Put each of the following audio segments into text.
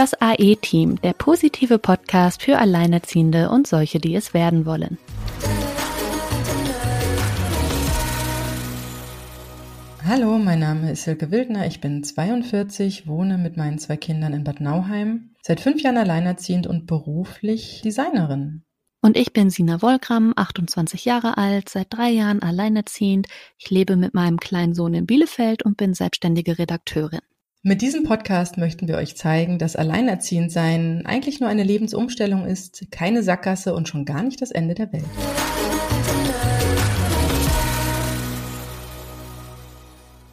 Das AE-Team, der positive Podcast für Alleinerziehende und solche, die es werden wollen. Hallo, mein Name ist Silke Wildner, ich bin 42, wohne mit meinen zwei Kindern in Bad Nauheim, seit fünf Jahren alleinerziehend und beruflich Designerin. Und ich bin Sina Wolgram, 28 Jahre alt, seit drei Jahren alleinerziehend. Ich lebe mit meinem kleinen Sohn in Bielefeld und bin selbstständige Redakteurin. Mit diesem Podcast möchten wir euch zeigen, dass Alleinerziehendsein eigentlich nur eine Lebensumstellung ist, keine Sackgasse und schon gar nicht das Ende der Welt.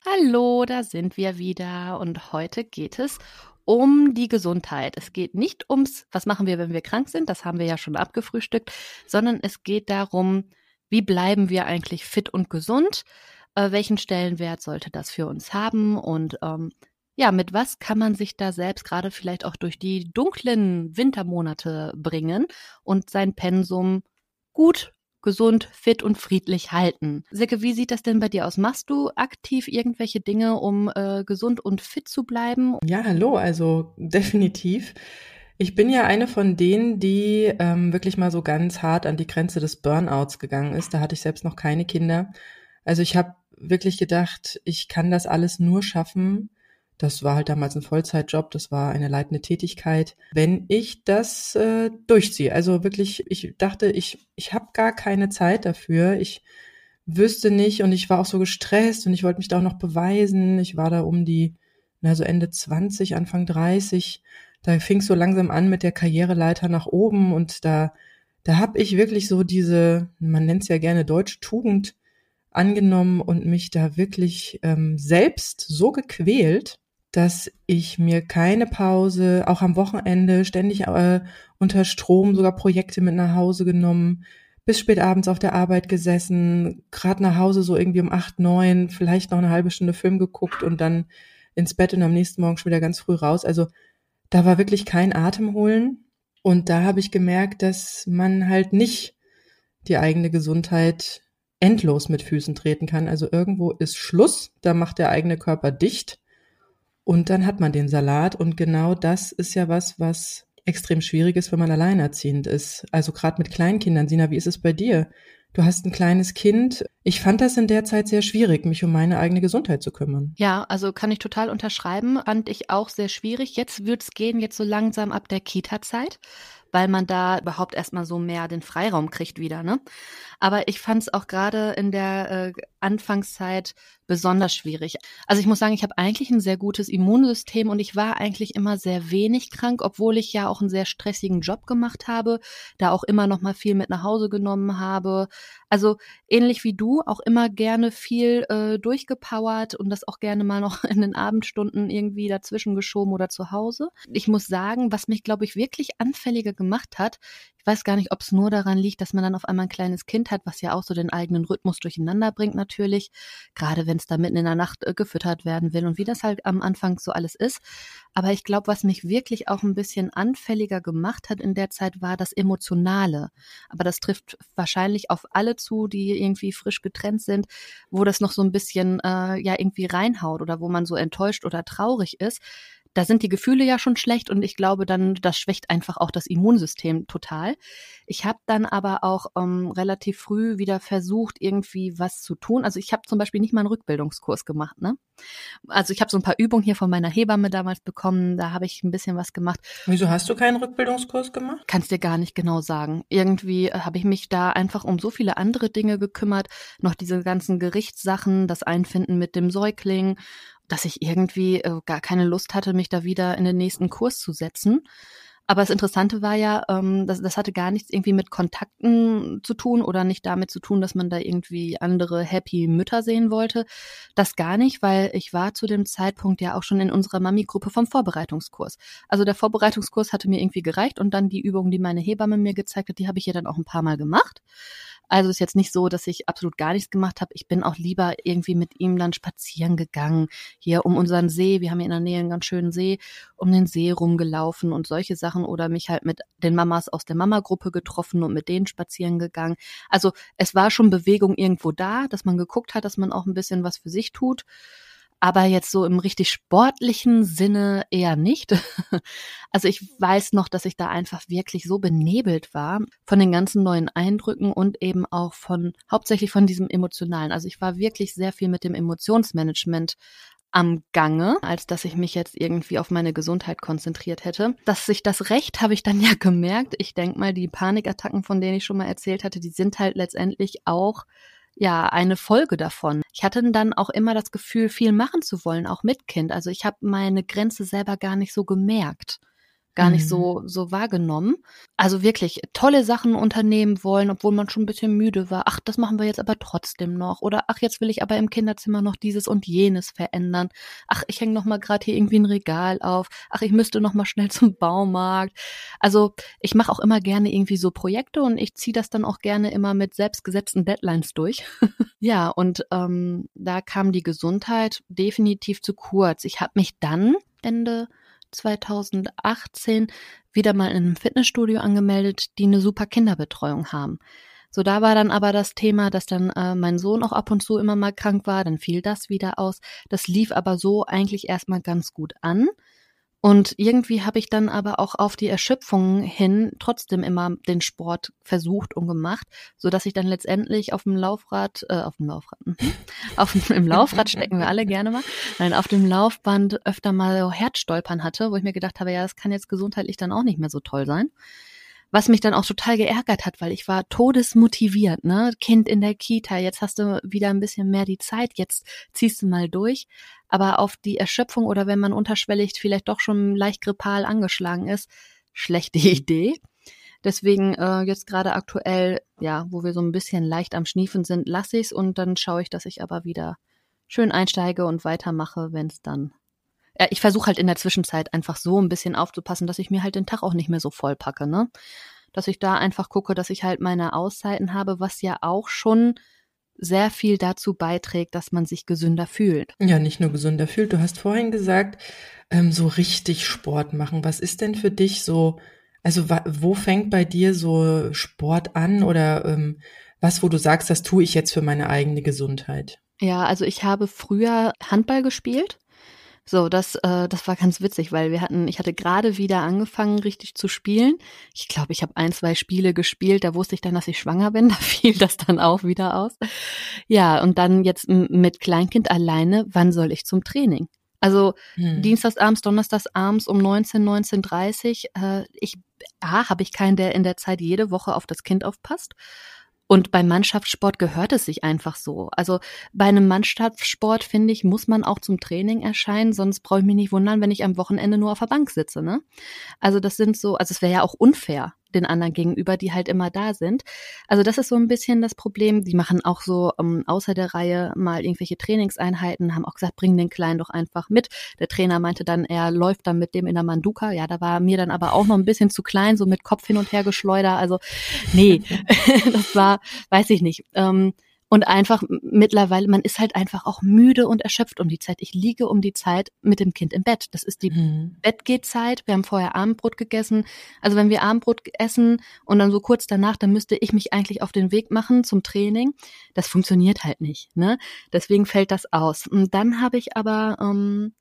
Hallo, da sind wir wieder und heute geht es um die Gesundheit. Es geht nicht ums, was machen wir, wenn wir krank sind, das haben wir ja schon abgefrühstückt, sondern es geht darum, wie bleiben wir eigentlich fit und gesund, äh, welchen Stellenwert sollte das für uns haben und ähm, ja, mit was kann man sich da selbst gerade vielleicht auch durch die dunklen Wintermonate bringen und sein Pensum gut gesund, fit und friedlich halten. Silke, wie sieht das denn bei dir aus? Machst du aktiv irgendwelche Dinge, um äh, gesund und fit zu bleiben? Ja, hallo, also definitiv. Ich bin ja eine von denen, die ähm, wirklich mal so ganz hart an die Grenze des Burnouts gegangen ist. Da hatte ich selbst noch keine Kinder. Also ich habe wirklich gedacht, ich kann das alles nur schaffen, das war halt damals ein Vollzeitjob, das war eine leitende Tätigkeit. Wenn ich das äh, durchziehe, also wirklich, ich dachte, ich, ich habe gar keine Zeit dafür. Ich wüsste nicht und ich war auch so gestresst und ich wollte mich da auch noch beweisen. Ich war da um die, na so Ende 20, Anfang 30. Da fing es so langsam an mit der Karriereleiter nach oben und da, da habe ich wirklich so diese, man nennt es ja gerne deutsche Tugend, angenommen und mich da wirklich ähm, selbst so gequält, dass ich mir keine Pause, auch am Wochenende, ständig äh, unter Strom sogar Projekte mit nach Hause genommen, bis spät abends auf der Arbeit gesessen, gerade nach Hause so irgendwie um acht, neun, vielleicht noch eine halbe Stunde Film geguckt und dann ins Bett und am nächsten Morgen schon wieder ganz früh raus. Also da war wirklich kein Atem holen. Und da habe ich gemerkt, dass man halt nicht die eigene Gesundheit endlos mit Füßen treten kann. Also irgendwo ist Schluss, da macht der eigene Körper dicht. Und dann hat man den Salat und genau das ist ja was, was extrem schwierig ist, wenn man alleinerziehend ist. Also gerade mit Kleinkindern. Sina, wie ist es bei dir? Du hast ein kleines Kind. Ich fand das in der Zeit sehr schwierig, mich um meine eigene Gesundheit zu kümmern. Ja, also kann ich total unterschreiben. Fand ich auch sehr schwierig. Jetzt wird's gehen, jetzt so langsam ab der Kita-Zeit weil man da überhaupt erstmal so mehr den Freiraum kriegt wieder. Ne? Aber ich fand es auch gerade in der äh, Anfangszeit besonders schwierig. Also ich muss sagen, ich habe eigentlich ein sehr gutes Immunsystem und ich war eigentlich immer sehr wenig krank, obwohl ich ja auch einen sehr stressigen Job gemacht habe, da auch immer noch mal viel mit nach Hause genommen habe. Also ähnlich wie du, auch immer gerne viel äh, durchgepowert und das auch gerne mal noch in den Abendstunden irgendwie dazwischen geschoben oder zu Hause. Ich muss sagen, was mich, glaube ich, wirklich anfälliger gemacht hat, weiß gar nicht, ob es nur daran liegt, dass man dann auf einmal ein kleines Kind hat, was ja auch so den eigenen Rhythmus durcheinander bringt natürlich, gerade wenn es da mitten in der Nacht äh, gefüttert werden will und wie das halt am Anfang so alles ist. Aber ich glaube, was mich wirklich auch ein bisschen anfälliger gemacht hat in der Zeit, war das Emotionale. Aber das trifft wahrscheinlich auf alle zu, die irgendwie frisch getrennt sind, wo das noch so ein bisschen äh, ja irgendwie reinhaut oder wo man so enttäuscht oder traurig ist da sind die Gefühle ja schon schlecht und ich glaube dann, das schwächt einfach auch das Immunsystem total. Ich habe dann aber auch ähm, relativ früh wieder versucht, irgendwie was zu tun. Also ich habe zum Beispiel nicht mal einen Rückbildungskurs gemacht. Ne? Also ich habe so ein paar Übungen hier von meiner Hebamme damals bekommen. Da habe ich ein bisschen was gemacht. Wieso hast du keinen Rückbildungskurs gemacht? Kannst dir gar nicht genau sagen. Irgendwie äh, habe ich mich da einfach um so viele andere Dinge gekümmert. Noch diese ganzen Gerichtssachen, das Einfinden mit dem Säugling dass ich irgendwie äh, gar keine Lust hatte, mich da wieder in den nächsten Kurs zu setzen. Aber das Interessante war ja, ähm, das, das hatte gar nichts irgendwie mit Kontakten zu tun oder nicht damit zu tun, dass man da irgendwie andere happy Mütter sehen wollte. Das gar nicht, weil ich war zu dem Zeitpunkt ja auch schon in unserer Mami-Gruppe vom Vorbereitungskurs. Also der Vorbereitungskurs hatte mir irgendwie gereicht und dann die Übungen, die meine Hebamme mir gezeigt hat, die habe ich ja dann auch ein paar Mal gemacht. Also ist jetzt nicht so, dass ich absolut gar nichts gemacht habe. Ich bin auch lieber irgendwie mit ihm dann spazieren gegangen, hier um unseren See. Wir haben hier in der Nähe einen ganz schönen See, um den See rumgelaufen und solche Sachen oder mich halt mit den Mamas aus der Mama-Gruppe getroffen und mit denen spazieren gegangen. Also es war schon Bewegung irgendwo da, dass man geguckt hat, dass man auch ein bisschen was für sich tut. Aber jetzt so im richtig sportlichen Sinne eher nicht. Also ich weiß noch, dass ich da einfach wirklich so benebelt war von den ganzen neuen Eindrücken und eben auch von, hauptsächlich von diesem emotionalen. Also ich war wirklich sehr viel mit dem Emotionsmanagement am Gange, als dass ich mich jetzt irgendwie auf meine Gesundheit konzentriert hätte. Dass sich das Recht habe ich dann ja gemerkt. Ich denke mal, die Panikattacken, von denen ich schon mal erzählt hatte, die sind halt letztendlich auch ja eine Folge davon. Ich hatte dann auch immer das Gefühl, viel machen zu wollen, auch mit Kind. Also ich habe meine Grenze selber gar nicht so gemerkt gar nicht so, mhm. so wahrgenommen. Also wirklich tolle Sachen unternehmen wollen, obwohl man schon ein bisschen müde war. Ach, das machen wir jetzt aber trotzdem noch. Oder ach, jetzt will ich aber im Kinderzimmer noch dieses und jenes verändern. Ach, ich hänge noch mal gerade hier irgendwie ein Regal auf. Ach, ich müsste noch mal schnell zum Baumarkt. Also ich mache auch immer gerne irgendwie so Projekte und ich ziehe das dann auch gerne immer mit selbstgesetzten Deadlines durch. ja, und ähm, da kam die Gesundheit definitiv zu kurz. Ich habe mich dann Ende 2018 wieder mal in einem Fitnessstudio angemeldet, die eine super Kinderbetreuung haben. So, da war dann aber das Thema, dass dann äh, mein Sohn auch ab und zu immer mal krank war, dann fiel das wieder aus. Das lief aber so eigentlich erstmal ganz gut an. Und irgendwie habe ich dann aber auch auf die Erschöpfung hin trotzdem immer den Sport versucht und gemacht, so dass ich dann letztendlich auf dem Laufrad, äh, auf dem Laufrad, mhm. auf dem im Laufrad stecken wir alle gerne mal, nein, auf dem Laufband öfter mal Herzstolpern hatte, wo ich mir gedacht habe, ja, das kann jetzt gesundheitlich dann auch nicht mehr so toll sein was mich dann auch total geärgert hat, weil ich war todesmotiviert, ne? Kind in der Kita, jetzt hast du wieder ein bisschen mehr die Zeit, jetzt ziehst du mal durch. Aber auf die Erschöpfung oder wenn man unterschwellig vielleicht doch schon leicht grippal angeschlagen ist, schlechte Idee. Deswegen äh, jetzt gerade aktuell, ja, wo wir so ein bisschen leicht am Schniefen sind, lasse ich's und dann schaue ich, dass ich aber wieder schön einsteige und weitermache, wenn es dann äh, ich versuche halt in der Zwischenzeit einfach so ein bisschen aufzupassen, dass ich mir halt den Tag auch nicht mehr so voll packe, ne? Dass ich da einfach gucke, dass ich halt meine Auszeiten habe, was ja auch schon sehr viel dazu beiträgt, dass man sich gesünder fühlt. Ja, nicht nur gesünder fühlt. Du hast vorhin gesagt, ähm, so richtig Sport machen. Was ist denn für dich so, also wo fängt bei dir so Sport an oder ähm, was, wo du sagst, das tue ich jetzt für meine eigene Gesundheit? Ja, also ich habe früher Handball gespielt so, das, äh, das war ganz witzig, weil wir hatten, ich hatte gerade wieder angefangen, richtig zu spielen. Ich glaube, ich habe ein, zwei Spiele gespielt, da wusste ich dann, dass ich schwanger bin, da fiel das dann auch wieder aus. Ja, und dann jetzt mit Kleinkind alleine, wann soll ich zum Training? Also hm. Dienstagsabends, Donnerstagsabends um 19, 19.30 äh, ich, A, habe ich keinen, der in der Zeit jede Woche auf das Kind aufpasst. Und beim Mannschaftssport gehört es sich einfach so. Also bei einem Mannschaftssport, finde ich, muss man auch zum Training erscheinen, sonst brauche ich mich nicht wundern, wenn ich am Wochenende nur auf der Bank sitze. Ne? Also das sind so, also es wäre ja auch unfair, den anderen gegenüber, die halt immer da sind. Also das ist so ein bisschen das Problem. Die machen auch so ähm, außer der Reihe mal irgendwelche Trainingseinheiten, haben auch gesagt, bring den Kleinen doch einfach mit. Der Trainer meinte dann, er läuft dann mit dem in der Manduka. Ja, da war mir dann aber auch noch ein bisschen zu klein, so mit Kopf hin und her geschleudert. Also nee, das war, weiß ich nicht. Ähm, und einfach mittlerweile, man ist halt einfach auch müde und erschöpft um die Zeit. Ich liege um die Zeit mit dem Kind im Bett. Das ist die mhm. Bettgehzeit. Wir haben vorher Abendbrot gegessen. Also wenn wir Abendbrot essen und dann so kurz danach, dann müsste ich mich eigentlich auf den Weg machen zum Training. Das funktioniert halt nicht. Ne? Deswegen fällt das aus. Und dann habe ich aber ähm,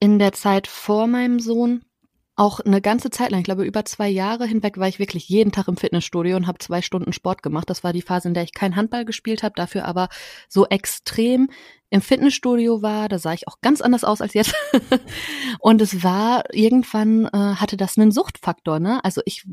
in der Zeit vor meinem Sohn auch eine ganze Zeit lang, ich glaube über zwei Jahre hinweg, war ich wirklich jeden Tag im Fitnessstudio und habe zwei Stunden Sport gemacht. Das war die Phase, in der ich kein Handball gespielt habe, dafür aber so extrem im Fitnessstudio war, da sah ich auch ganz anders aus als jetzt. und es war irgendwann äh, hatte das einen Suchtfaktor, ne? Also ich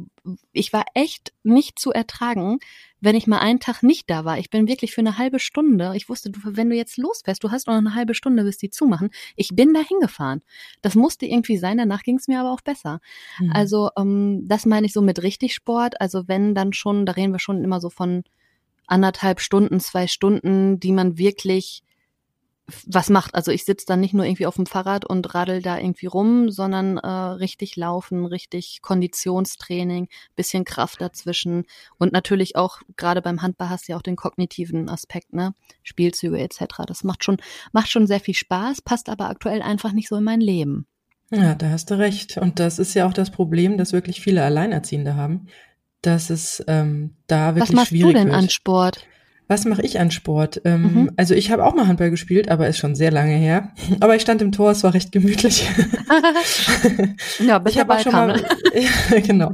ich war echt nicht zu ertragen, wenn ich mal einen Tag nicht da war. Ich bin wirklich für eine halbe Stunde. Ich wusste, du, wenn du jetzt losfährst, du hast noch eine halbe Stunde, bis die zumachen. Ich bin da hingefahren. Das musste irgendwie sein. Danach ging es mir aber auch besser. Mhm. Also ähm, das meine ich so mit richtig Sport. Also wenn dann schon, da reden wir schon immer so von anderthalb Stunden, zwei Stunden, die man wirklich was macht. Also ich sitze dann nicht nur irgendwie auf dem Fahrrad und radel da irgendwie rum, sondern äh, richtig laufen, richtig Konditionstraining, bisschen Kraft dazwischen und natürlich auch gerade beim Handball hast du ja auch den kognitiven Aspekt, ne, Spielzüge etc. Das macht schon macht schon sehr viel Spaß, passt aber aktuell einfach nicht so in mein Leben. Ja, da hast du recht. Und das ist ja auch das Problem, das wirklich viele Alleinerziehende haben, dass es ähm, da wirklich schwierig wird. Was machst du denn an Sport? Was mache ich an Sport? Ähm, mhm. Also ich habe auch mal Handball gespielt, aber ist schon sehr lange her. Aber ich stand im Tor, es war recht gemütlich. ja, ich habe auch schon mal, ja, genau,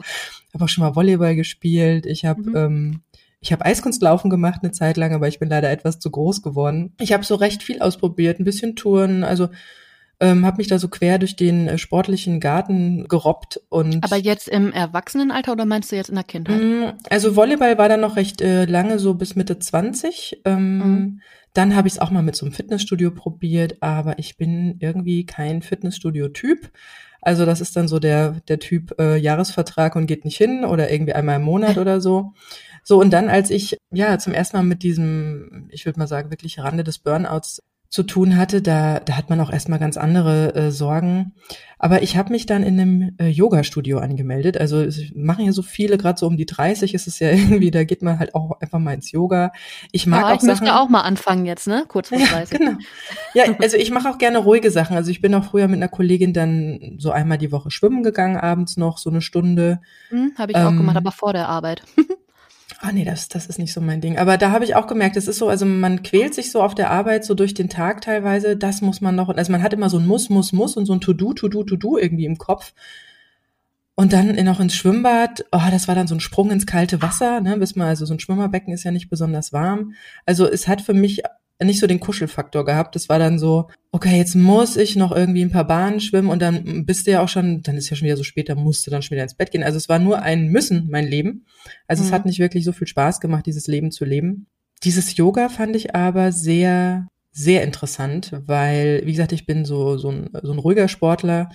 habe auch schon mal Volleyball gespielt. Ich habe mhm. ähm, ich habe Eiskunstlaufen gemacht eine Zeit lang, aber ich bin leider etwas zu groß geworden. Ich habe so recht viel ausprobiert, ein bisschen Touren, also ähm, habe mich da so quer durch den äh, sportlichen Garten gerobbt und. Aber jetzt im Erwachsenenalter oder meinst du jetzt in der Kindheit? Mm, also Volleyball war dann noch recht äh, lange, so bis Mitte 20. Ähm, mhm. Dann habe ich es auch mal mit so einem Fitnessstudio probiert, aber ich bin irgendwie kein Fitnessstudio-Typ. Also das ist dann so der, der Typ äh, Jahresvertrag und geht nicht hin oder irgendwie einmal im Monat oder so. So, und dann, als ich ja zum ersten Mal mit diesem, ich würde mal sagen, wirklich Rande des Burnouts zu tun hatte, da, da hat man auch erstmal ganz andere äh, Sorgen. Aber ich habe mich dann in einem äh, Yoga-Studio angemeldet. Also machen ja so viele, gerade so um die 30 ist es ja irgendwie, da geht man halt auch einfach mal ins Yoga. Ich mag ja, auch ich Sachen, möchte auch mal anfangen jetzt, ne? Kurz vor 30. Ja, genau. Ja, also ich mache auch gerne ruhige Sachen. Also ich bin auch früher mit einer Kollegin dann so einmal die Woche schwimmen gegangen, abends noch so eine Stunde. Hm, habe ich ähm, auch gemacht, aber vor der Arbeit. Ah nee, das, das ist nicht so mein Ding. Aber da habe ich auch gemerkt, es ist so, also man quält sich so auf der Arbeit so durch den Tag teilweise. Das muss man noch, also man hat immer so ein Muss, Muss, Muss und so ein To-Do, To-Do, To-Do irgendwie im Kopf. Und dann noch ins Schwimmbad, oh, das war dann so ein Sprung ins kalte Wasser, ne, bis man, also so ein Schwimmerbecken ist ja nicht besonders warm. Also es hat für mich nicht so den Kuschelfaktor gehabt. Das war dann so, okay, jetzt muss ich noch irgendwie ein paar Bahnen schwimmen und dann bist du ja auch schon, dann ist ja schon wieder so spät, dann musst du dann schon wieder ins Bett gehen. Also es war nur ein Müssen, mein Leben. Also mhm. es hat nicht wirklich so viel Spaß gemacht, dieses Leben zu leben. Dieses Yoga fand ich aber sehr, sehr interessant, weil, wie gesagt, ich bin so, so ein, so ein ruhiger Sportler.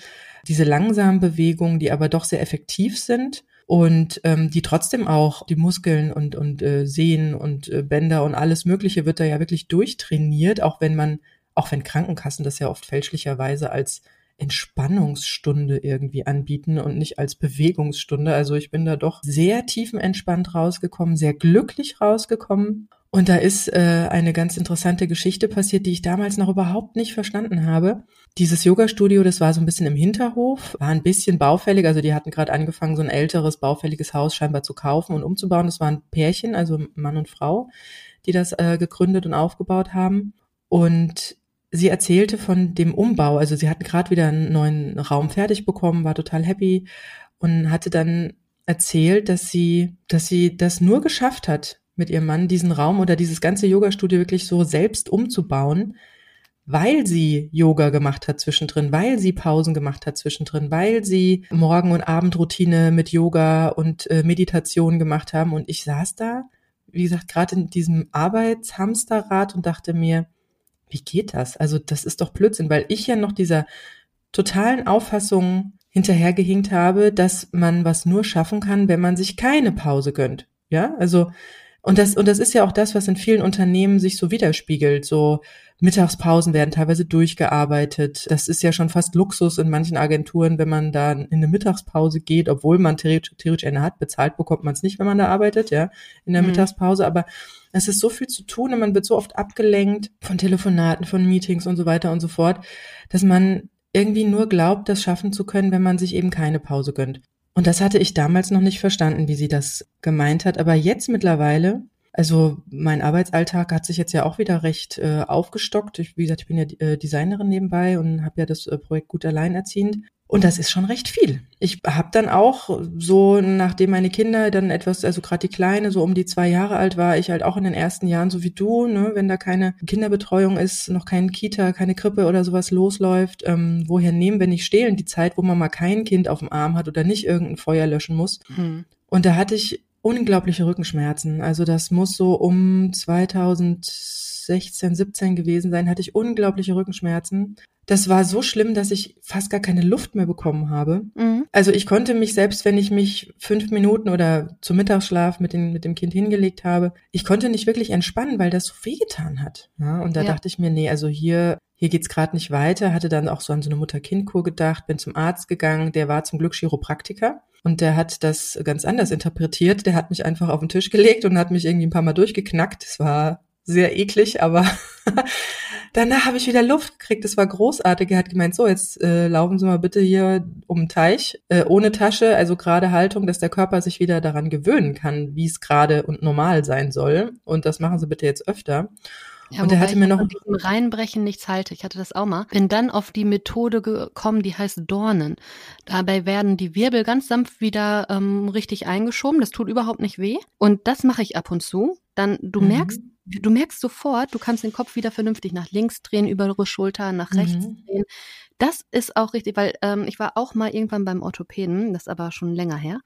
Diese langsamen Bewegungen, die aber doch sehr effektiv sind und ähm, die trotzdem auch die Muskeln und und äh, Sehnen und äh, Bänder und alles Mögliche wird da ja wirklich durchtrainiert, auch wenn man, auch wenn Krankenkassen das ja oft fälschlicherweise als Entspannungsstunde irgendwie anbieten und nicht als Bewegungsstunde. Also ich bin da doch sehr tiefenentspannt rausgekommen, sehr glücklich rausgekommen und da ist äh, eine ganz interessante Geschichte passiert, die ich damals noch überhaupt nicht verstanden habe. Dieses Yoga-Studio, das war so ein bisschen im Hinterhof, war ein bisschen baufällig. Also die hatten gerade angefangen, so ein älteres, baufälliges Haus scheinbar zu kaufen und umzubauen. Das waren Pärchen, also Mann und Frau, die das äh, gegründet und aufgebaut haben. Und sie erzählte von dem Umbau. Also sie hatten gerade wieder einen neuen Raum fertig bekommen, war total happy und hatte dann erzählt, dass sie, dass sie das nur geschafft hat, mit ihrem Mann diesen Raum oder dieses ganze Yoga-Studio wirklich so selbst umzubauen, weil sie Yoga gemacht hat zwischendrin, weil sie Pausen gemacht hat zwischendrin, weil sie Morgen- und Abendroutine mit Yoga und äh, Meditation gemacht haben. Und ich saß da, wie gesagt, gerade in diesem Arbeitshamsterrad und dachte mir, wie geht das? Also das ist doch Blödsinn, weil ich ja noch dieser totalen Auffassung hinterhergehinkt habe, dass man was nur schaffen kann, wenn man sich keine Pause gönnt. Ja, also und das, und das ist ja auch das, was in vielen Unternehmen sich so widerspiegelt. So Mittagspausen werden teilweise durchgearbeitet. Das ist ja schon fast Luxus in manchen Agenturen, wenn man da in eine Mittagspause geht, obwohl man theoretisch eine hat. Bezahlt bekommt man es nicht, wenn man da arbeitet, ja, in der mhm. Mittagspause. Aber es ist so viel zu tun und man wird so oft abgelenkt von Telefonaten, von Meetings und so weiter und so fort, dass man irgendwie nur glaubt, das schaffen zu können, wenn man sich eben keine Pause gönnt. Und das hatte ich damals noch nicht verstanden, wie sie das gemeint hat. Aber jetzt mittlerweile, also mein Arbeitsalltag hat sich jetzt ja auch wieder recht äh, aufgestockt. Ich, wie gesagt, ich bin ja äh, Designerin nebenbei und habe ja das äh, Projekt Gut Alleinerziehend. Und das ist schon recht viel. Ich habe dann auch so, nachdem meine Kinder dann etwas, also gerade die Kleine, so um die zwei Jahre alt war, ich halt auch in den ersten Jahren, so wie du, ne, wenn da keine Kinderbetreuung ist, noch kein Kita, keine Krippe oder sowas losläuft, ähm, woher nehmen wir nicht stehlen die Zeit, wo man mal kein Kind auf dem Arm hat oder nicht irgendein Feuer löschen muss. Mhm. Und da hatte ich unglaubliche Rückenschmerzen. Also das muss so um 2016, 17 gewesen sein, hatte ich unglaubliche Rückenschmerzen. Das war so schlimm, dass ich fast gar keine Luft mehr bekommen habe. Mhm. Also ich konnte mich selbst, wenn ich mich fünf Minuten oder zum Mittagsschlaf mit, den, mit dem Kind hingelegt habe, ich konnte nicht wirklich entspannen, weil das so wehgetan hat. Ja, und da ja. dachte ich mir, nee, also hier, hier geht's gerade nicht weiter. Hatte dann auch so an so eine Mutter-Kind-Kur gedacht, bin zum Arzt gegangen, der war zum Glück Chiropraktiker. Und der hat das ganz anders interpretiert. Der hat mich einfach auf den Tisch gelegt und hat mich irgendwie ein paar Mal durchgeknackt. Es war sehr eklig, aber Danach habe ich wieder Luft gekriegt. Das war großartig. Er hat gemeint, so, jetzt äh, laufen Sie mal bitte hier um den Teich, äh, ohne Tasche, also gerade Haltung, dass der Körper sich wieder daran gewöhnen kann, wie es gerade und normal sein soll. Und das machen Sie bitte jetzt öfter. Ja, und er hatte mir noch diesem Reinbrechen nichts halte. Ich hatte das auch mal. Bin dann auf die Methode gekommen, die heißt Dornen. Dabei werden die Wirbel ganz sanft wieder ähm, richtig eingeschoben. Das tut überhaupt nicht weh. Und das mache ich ab und zu. Dann du mhm. merkst, du merkst sofort, du kannst den Kopf wieder vernünftig nach links drehen, über ihre Schulter, nach rechts mhm. drehen. Das ist auch richtig, weil ähm, ich war auch mal irgendwann beim Orthopäden, das ist aber schon länger her,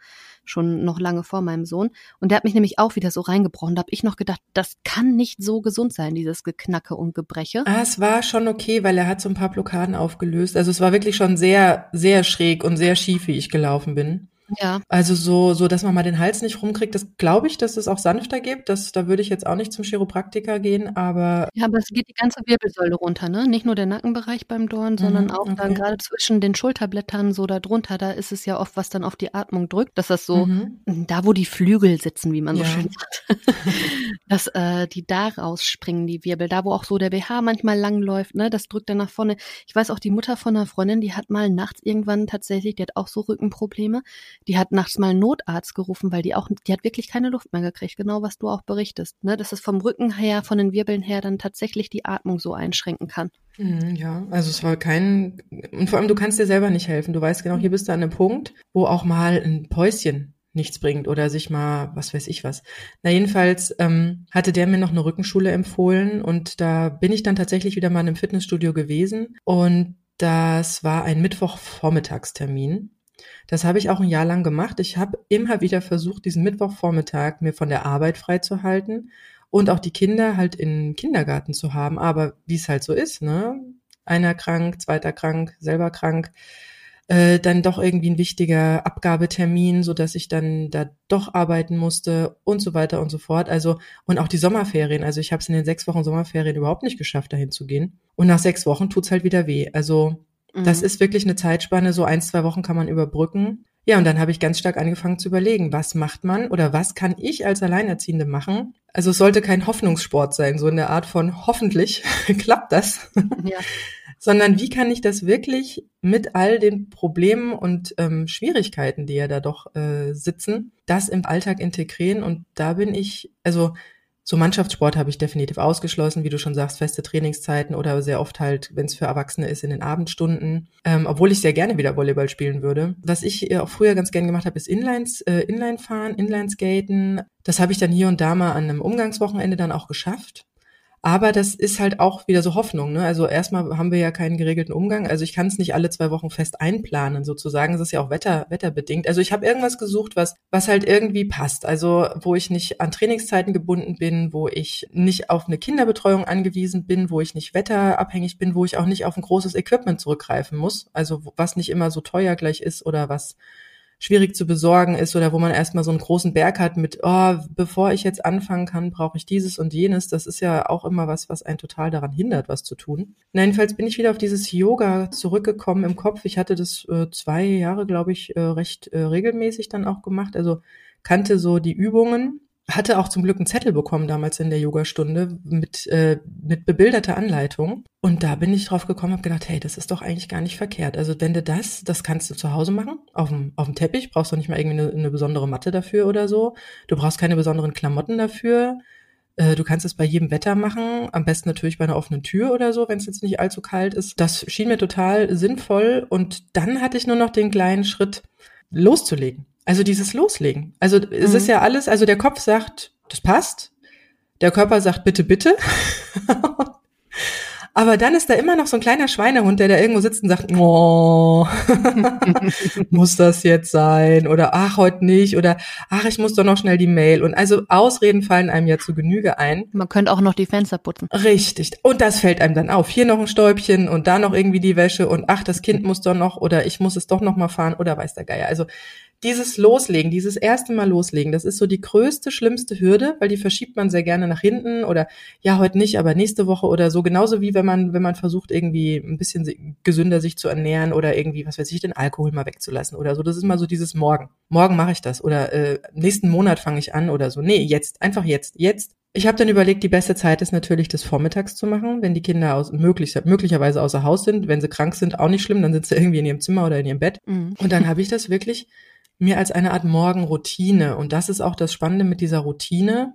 schon noch lange vor meinem Sohn. Und der hat mich nämlich auch wieder so reingebrochen. Da habe ich noch gedacht, das kann nicht so gesund sein, dieses Geknacke und Gebreche. Ah, es war schon okay, weil er hat so ein paar Blockaden aufgelöst. Also es war wirklich schon sehr, sehr schräg und sehr schief, wie ich gelaufen bin. Ja. Also so, so, dass man mal den Hals nicht rumkriegt, das glaube ich, dass es auch sanfter gibt. Das, da würde ich jetzt auch nicht zum Chiropraktiker gehen, aber. Ja, aber es geht die ganze Wirbelsäule runter, ne? Nicht nur der Nackenbereich beim Dorn, sondern mhm, auch okay. dann gerade zwischen den Schulterblättern so da drunter, da ist es ja oft, was dann auf die Atmung drückt, dass das so, mhm. da wo die Flügel sitzen, wie man so ja. schön sagt, dass äh, die da rausspringen, die Wirbel, da wo auch so der BH manchmal langläuft, ne? Das drückt dann nach vorne. Ich weiß auch, die Mutter von einer Freundin, die hat mal nachts irgendwann tatsächlich, die hat auch so Rückenprobleme die hat nachts mal einen Notarzt gerufen, weil die auch, die hat wirklich keine Luft mehr gekriegt, genau was du auch berichtest, ne? Dass es vom Rücken her, von den Wirbeln her dann tatsächlich die Atmung so einschränken kann. Mhm, ja, also es war kein, und vor allem du kannst dir selber nicht helfen. Du weißt genau, hier bist du an einem Punkt, wo auch mal ein Päuschen nichts bringt oder sich mal, was weiß ich was. Na jedenfalls ähm, hatte der mir noch eine Rückenschule empfohlen und da bin ich dann tatsächlich wieder mal in einem Fitnessstudio gewesen und das war ein Mittwochvormittagstermin das habe ich auch ein Jahr lang gemacht. Ich habe immer wieder versucht, diesen Mittwochvormittag mir von der Arbeit freizuhalten und auch die Kinder halt in Kindergarten zu haben. Aber wie es halt so ist, ne? Einer krank, zweiter krank, selber krank, äh, dann doch irgendwie ein wichtiger Abgabetermin, so dass ich dann da doch arbeiten musste und so weiter und so fort. Also und auch die Sommerferien. Also ich habe es in den sechs Wochen Sommerferien überhaupt nicht geschafft, dahin zu gehen. Und nach sechs Wochen tut's halt wieder weh. Also das mhm. ist wirklich eine Zeitspanne, so ein, zwei Wochen kann man überbrücken. Ja, und dann habe ich ganz stark angefangen zu überlegen, was macht man oder was kann ich als Alleinerziehende machen? Also es sollte kein Hoffnungssport sein, so in der Art von hoffentlich klappt das. Ja. Sondern wie kann ich das wirklich mit all den Problemen und ähm, Schwierigkeiten, die ja da doch äh, sitzen, das im Alltag integrieren? Und da bin ich, also so Mannschaftssport habe ich definitiv ausgeschlossen, wie du schon sagst, feste Trainingszeiten oder sehr oft halt, wenn es für Erwachsene ist, in den Abendstunden. Ähm, obwohl ich sehr gerne wieder Volleyball spielen würde. Was ich äh, auch früher ganz gerne gemacht habe, ist Inlines, äh, Inline fahren, Inline skaten. Das habe ich dann hier und da mal an einem Umgangswochenende dann auch geschafft. Aber das ist halt auch wieder so Hoffnung. Ne? Also erstmal haben wir ja keinen geregelten Umgang. Also ich kann es nicht alle zwei Wochen fest einplanen, sozusagen. Es ist ja auch Wetter, wetterbedingt. Also ich habe irgendwas gesucht, was, was halt irgendwie passt. Also wo ich nicht an Trainingszeiten gebunden bin, wo ich nicht auf eine Kinderbetreuung angewiesen bin, wo ich nicht wetterabhängig bin, wo ich auch nicht auf ein großes Equipment zurückgreifen muss. Also was nicht immer so teuer gleich ist oder was schwierig zu besorgen ist oder wo man erstmal so einen großen Berg hat mit, oh, bevor ich jetzt anfangen kann, brauche ich dieses und jenes. Das ist ja auch immer was, was einen total daran hindert, was zu tun. Na, jedenfalls bin ich wieder auf dieses Yoga zurückgekommen im Kopf. Ich hatte das äh, zwei Jahre, glaube ich, äh, recht äh, regelmäßig dann auch gemacht. Also kannte so die Übungen hatte auch zum Glück einen Zettel bekommen damals in der Yogastunde mit, äh, mit bebilderter Anleitung. Und da bin ich drauf gekommen, habe gedacht, hey, das ist doch eigentlich gar nicht verkehrt. Also wenn du das, das kannst du zu Hause machen, auf dem, auf dem Teppich, brauchst du nicht mal irgendwie eine, eine besondere Matte dafür oder so. Du brauchst keine besonderen Klamotten dafür. Äh, du kannst es bei jedem Wetter machen, am besten natürlich bei einer offenen Tür oder so, wenn es jetzt nicht allzu kalt ist. Das schien mir total sinnvoll. Und dann hatte ich nur noch den kleinen Schritt, loszulegen. Also dieses Loslegen. Also mhm. es ist mhm. ja alles, also der Kopf sagt, das passt. Der Körper sagt, bitte, bitte. Aber dann ist da immer noch so ein kleiner Schweinehund, der da irgendwo sitzt und sagt, oh, muss das jetzt sein? Oder ach, heute nicht. Oder ach, ich muss doch noch schnell die Mail. Und also Ausreden fallen einem ja zu Genüge ein. Man könnte auch noch die Fenster putzen. Richtig. Und das fällt einem dann auf. Hier noch ein Stäubchen und da noch irgendwie die Wäsche und ach, das Kind muss doch noch oder ich muss es doch noch mal fahren oder weiß der Geier. Also dieses Loslegen, dieses erste Mal loslegen, das ist so die größte, schlimmste Hürde, weil die verschiebt man sehr gerne nach hinten oder ja, heute nicht, aber nächste Woche oder so. Genauso wie wenn man, wenn man versucht, irgendwie ein bisschen gesünder sich zu ernähren oder irgendwie, was weiß ich, den Alkohol mal wegzulassen oder so. Das ist immer so dieses Morgen. Morgen mache ich das oder äh, nächsten Monat fange ich an oder so. Nee, jetzt, einfach jetzt. Jetzt Ich habe dann überlegt, die beste Zeit ist natürlich, das vormittags zu machen, wenn die Kinder aus, möglich, möglicherweise außer Haus sind. Wenn sie krank sind, auch nicht schlimm, dann sind sie irgendwie in ihrem Zimmer oder in ihrem Bett. Mhm. Und dann habe ich das wirklich mir als eine Art Morgenroutine. Und das ist auch das Spannende mit dieser Routine.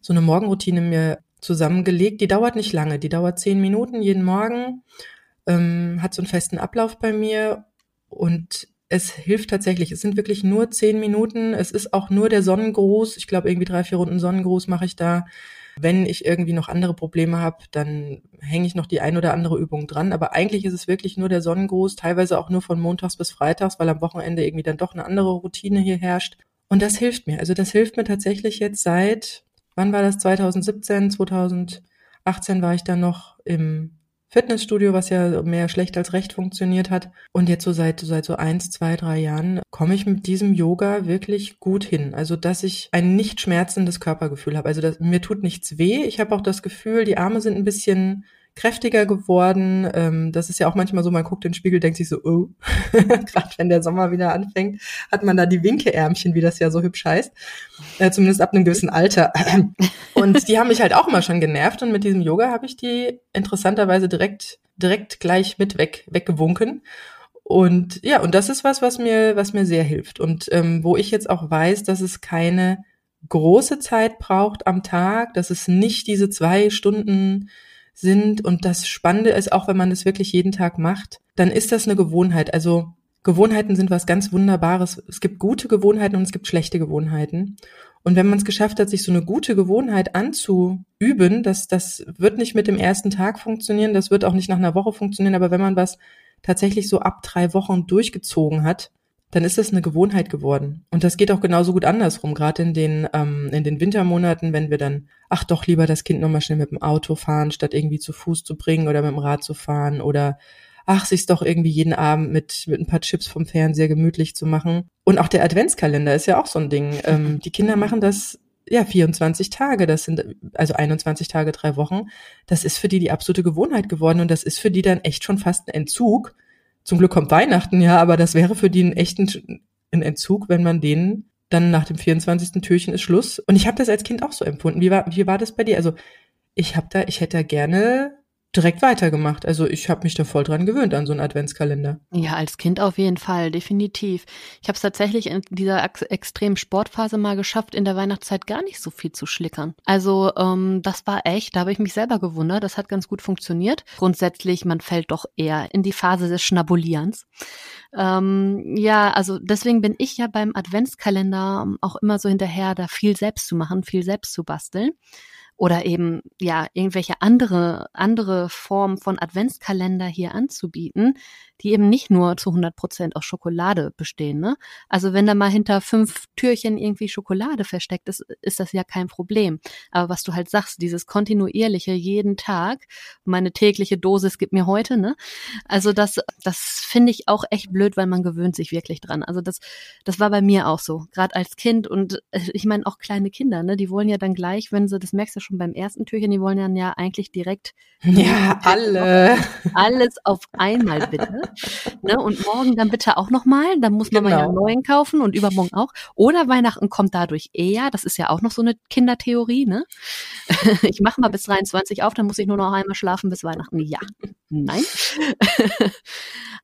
So eine Morgenroutine mir zusammengelegt. Die dauert nicht lange, die dauert zehn Minuten jeden Morgen, ähm, hat so einen festen Ablauf bei mir und es hilft tatsächlich. Es sind wirklich nur zehn Minuten. Es ist auch nur der Sonnengruß. Ich glaube, irgendwie drei, vier Runden Sonnengruß mache ich da. Wenn ich irgendwie noch andere Probleme habe, dann hänge ich noch die ein oder andere Übung dran. Aber eigentlich ist es wirklich nur der Sonnengruß, teilweise auch nur von montags bis freitags, weil am Wochenende irgendwie dann doch eine andere Routine hier herrscht. Und das hilft mir. Also das hilft mir tatsächlich jetzt seit, wann war das? 2017, 2018 war ich dann noch im Fitnessstudio, was ja mehr schlecht als recht funktioniert hat. Und jetzt so seit, seit so eins, zwei, drei Jahren komme ich mit diesem Yoga wirklich gut hin. Also, dass ich ein nicht schmerzendes Körpergefühl habe. Also, das, mir tut nichts weh. Ich habe auch das Gefühl, die Arme sind ein bisschen kräftiger geworden. Ähm, das ist ja auch manchmal so, man guckt in den Spiegel, denkt sich so, oh, gerade wenn der Sommer wieder anfängt, hat man da die Winkeärmchen, wie das ja so hübsch heißt. Äh, zumindest ab einem gewissen Alter. und die haben mich halt auch immer schon genervt und mit diesem Yoga habe ich die interessanterweise direkt, direkt gleich mit weg, weggewunken. Und ja, und das ist was, was mir, was mir sehr hilft. Und ähm, wo ich jetzt auch weiß, dass es keine große Zeit braucht am Tag, dass es nicht diese zwei Stunden sind. Und das Spannende ist, auch wenn man das wirklich jeden Tag macht, dann ist das eine Gewohnheit. Also Gewohnheiten sind was ganz Wunderbares. Es gibt gute Gewohnheiten und es gibt schlechte Gewohnheiten. Und wenn man es geschafft hat, sich so eine gute Gewohnheit anzuüben, das, das wird nicht mit dem ersten Tag funktionieren, das wird auch nicht nach einer Woche funktionieren, aber wenn man was tatsächlich so ab drei Wochen durchgezogen hat, dann ist das eine Gewohnheit geworden. Und das geht auch genauso gut andersrum, gerade in den, ähm, in den Wintermonaten, wenn wir dann, ach doch, lieber das Kind nochmal schnell mit dem Auto fahren, statt irgendwie zu Fuß zu bringen oder mit dem Rad zu fahren oder ach, sich's doch irgendwie jeden Abend mit, mit ein paar Chips vom Fernseher gemütlich zu machen. Und auch der Adventskalender ist ja auch so ein Ding. Ähm, die Kinder machen das ja 24 Tage, das sind also 21 Tage, drei Wochen. Das ist für die die absolute Gewohnheit geworden und das ist für die dann echt schon fast ein Entzug zum Glück kommt Weihnachten, ja, aber das wäre für die ein echten ein Entzug, wenn man denen dann nach dem 24. Türchen ist Schluss. Und ich habe das als Kind auch so empfunden. Wie war, wie war das bei dir? Also ich habe da, ich hätte da gerne direkt weitergemacht. Also ich habe mich da voll dran gewöhnt an so einen Adventskalender. Ja, als Kind auf jeden Fall, definitiv. Ich habe es tatsächlich in dieser ex extremen Sportphase mal geschafft, in der Weihnachtszeit gar nicht so viel zu schlickern. Also ähm, das war echt, da habe ich mich selber gewundert. Das hat ganz gut funktioniert. Grundsätzlich, man fällt doch eher in die Phase des Schnabulierens. Ähm, ja, also deswegen bin ich ja beim Adventskalender auch immer so hinterher, da viel selbst zu machen, viel selbst zu basteln oder eben ja irgendwelche andere andere Form von Adventskalender hier anzubieten, die eben nicht nur zu 100 Prozent aus Schokolade bestehen. Ne? Also wenn da mal hinter fünf Türchen irgendwie Schokolade versteckt ist, ist das ja kein Problem. Aber was du halt sagst, dieses kontinuierliche jeden Tag, meine tägliche Dosis gibt mir heute, ne? Also das, das finde ich auch echt blöd, weil man gewöhnt sich wirklich dran. Also das, das war bei mir auch so, gerade als Kind und äh, ich meine auch kleine Kinder, ne? Die wollen ja dann gleich, wenn sie, das merkst du schon beim ersten Türchen, die wollen dann ja eigentlich direkt ja alle alles auf einmal bitte. ne? Und morgen dann bitte auch nochmal. Dann muss man genau. mal ja genau. neuen kaufen und übermorgen auch. Oder Weihnachten kommt dadurch eher. Das ist ja auch noch so eine Kindertheorie. Ne? ich mache mal bis 23 auf, dann muss ich nur noch einmal schlafen bis Weihnachten. Ja, nein.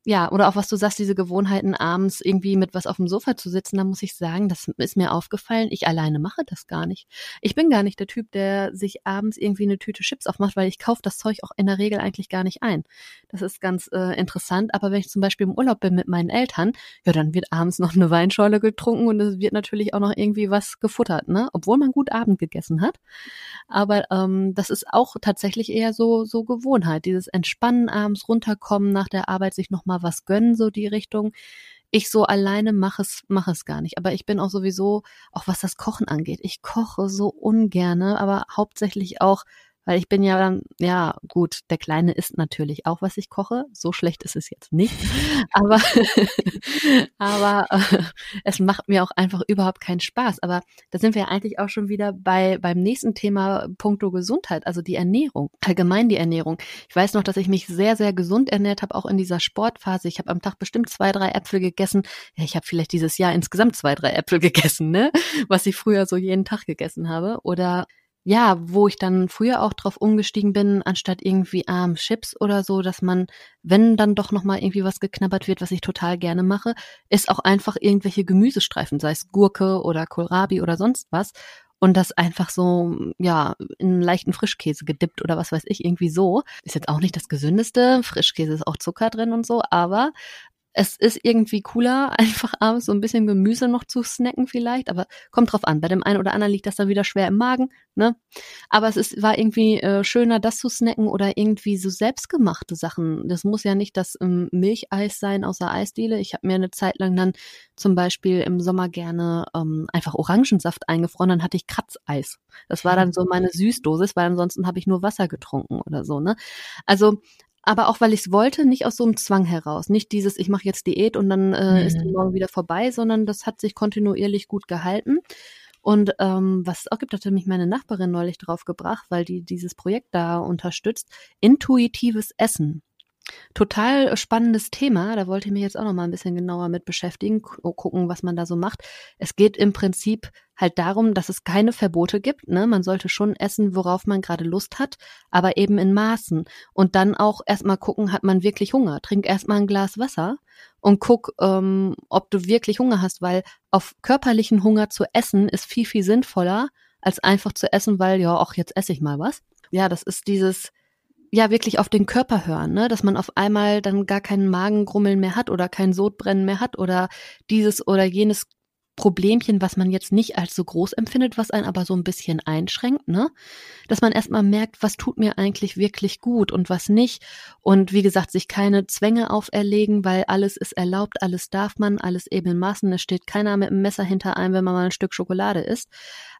ja, oder auch was du sagst, diese Gewohnheiten abends irgendwie mit was auf dem Sofa zu sitzen, da muss ich sagen, das ist mir aufgefallen. Ich alleine mache das gar nicht. Ich bin gar nicht der Typ, der sich abends irgendwie eine Tüte Chips aufmacht, weil ich kaufe das Zeug auch in der Regel eigentlich gar nicht ein. Das ist ganz äh, interessant. Aber wenn ich zum Beispiel im Urlaub bin mit meinen Eltern, ja, dann wird abends noch eine Weinschorle getrunken und es wird natürlich auch noch irgendwie was gefuttert, ne? Obwohl man gut Abend gegessen hat. Aber ähm, das ist auch tatsächlich eher so so Gewohnheit, dieses Entspannen abends runterkommen nach der Arbeit, sich noch mal was gönnen, so die Richtung ich so alleine mache es, mache es gar nicht. Aber ich bin auch sowieso, auch was das Kochen angeht, ich koche so ungerne, aber hauptsächlich auch weil ich bin ja dann, ja gut, der Kleine isst natürlich auch, was ich koche. So schlecht ist es jetzt nicht. Aber, aber äh, es macht mir auch einfach überhaupt keinen Spaß. Aber da sind wir ja eigentlich auch schon wieder bei beim nächsten Thema Punkto Gesundheit, also die Ernährung, allgemein die Ernährung. Ich weiß noch, dass ich mich sehr, sehr gesund ernährt habe, auch in dieser Sportphase. Ich habe am Tag bestimmt zwei, drei Äpfel gegessen. Ja, ich habe vielleicht dieses Jahr insgesamt zwei, drei Äpfel gegessen, ne? Was ich früher so jeden Tag gegessen habe. Oder ja, wo ich dann früher auch drauf umgestiegen bin, anstatt irgendwie ähm, Chips oder so, dass man, wenn dann doch nochmal irgendwie was geknabbert wird, was ich total gerne mache, ist auch einfach irgendwelche Gemüsestreifen, sei es Gurke oder Kohlrabi oder sonst was. Und das einfach so, ja, in einen leichten Frischkäse gedippt oder was weiß ich, irgendwie so. Ist jetzt auch nicht das Gesündeste. Frischkäse ist auch Zucker drin und so, aber es ist irgendwie cooler, einfach abends so ein bisschen Gemüse noch zu snacken vielleicht, aber kommt drauf an. Bei dem einen oder anderen liegt das dann wieder schwer im Magen, ne? Aber es ist, war irgendwie äh, schöner, das zu snacken oder irgendwie so selbstgemachte Sachen. Das muss ja nicht das ähm, Milcheis sein außer Eisdiele. Ich habe mir eine Zeit lang dann zum Beispiel im Sommer gerne ähm, einfach Orangensaft eingefroren, dann hatte ich Kratzeis. Das war dann so meine Süßdosis, weil ansonsten habe ich nur Wasser getrunken oder so, ne? Also aber auch weil ich es wollte, nicht aus so einem Zwang heraus. Nicht dieses, ich mache jetzt Diät und dann äh, mhm. ist die morgen wieder vorbei, sondern das hat sich kontinuierlich gut gehalten. Und ähm, was es auch gibt, hat mich meine Nachbarin neulich drauf gebracht, weil die dieses Projekt da unterstützt. Intuitives Essen. Total spannendes Thema. Da wollte ich mich jetzt auch noch mal ein bisschen genauer mit beschäftigen, gucken, was man da so macht. Es geht im Prinzip halt darum, dass es keine Verbote gibt. Ne? Man sollte schon essen, worauf man gerade Lust hat, aber eben in Maßen. Und dann auch erstmal gucken, hat man wirklich Hunger. Trink erstmal ein Glas Wasser und guck, ähm, ob du wirklich Hunger hast, weil auf körperlichen Hunger zu essen ist viel, viel sinnvoller, als einfach zu essen, weil, ja, auch jetzt esse ich mal was. Ja, das ist dieses, ja wirklich auf den Körper hören, ne? dass man auf einmal dann gar keinen Magengrummeln mehr hat oder kein Sodbrennen mehr hat oder dieses oder jenes Problemchen, was man jetzt nicht als so groß empfindet, was einen aber so ein bisschen einschränkt, ne? Dass man erstmal merkt, was tut mir eigentlich wirklich gut und was nicht. Und wie gesagt, sich keine Zwänge auferlegen, weil alles ist erlaubt, alles darf man, alles eben in Maßen. Es steht keiner mit dem Messer hinter einem, wenn man mal ein Stück Schokolade isst.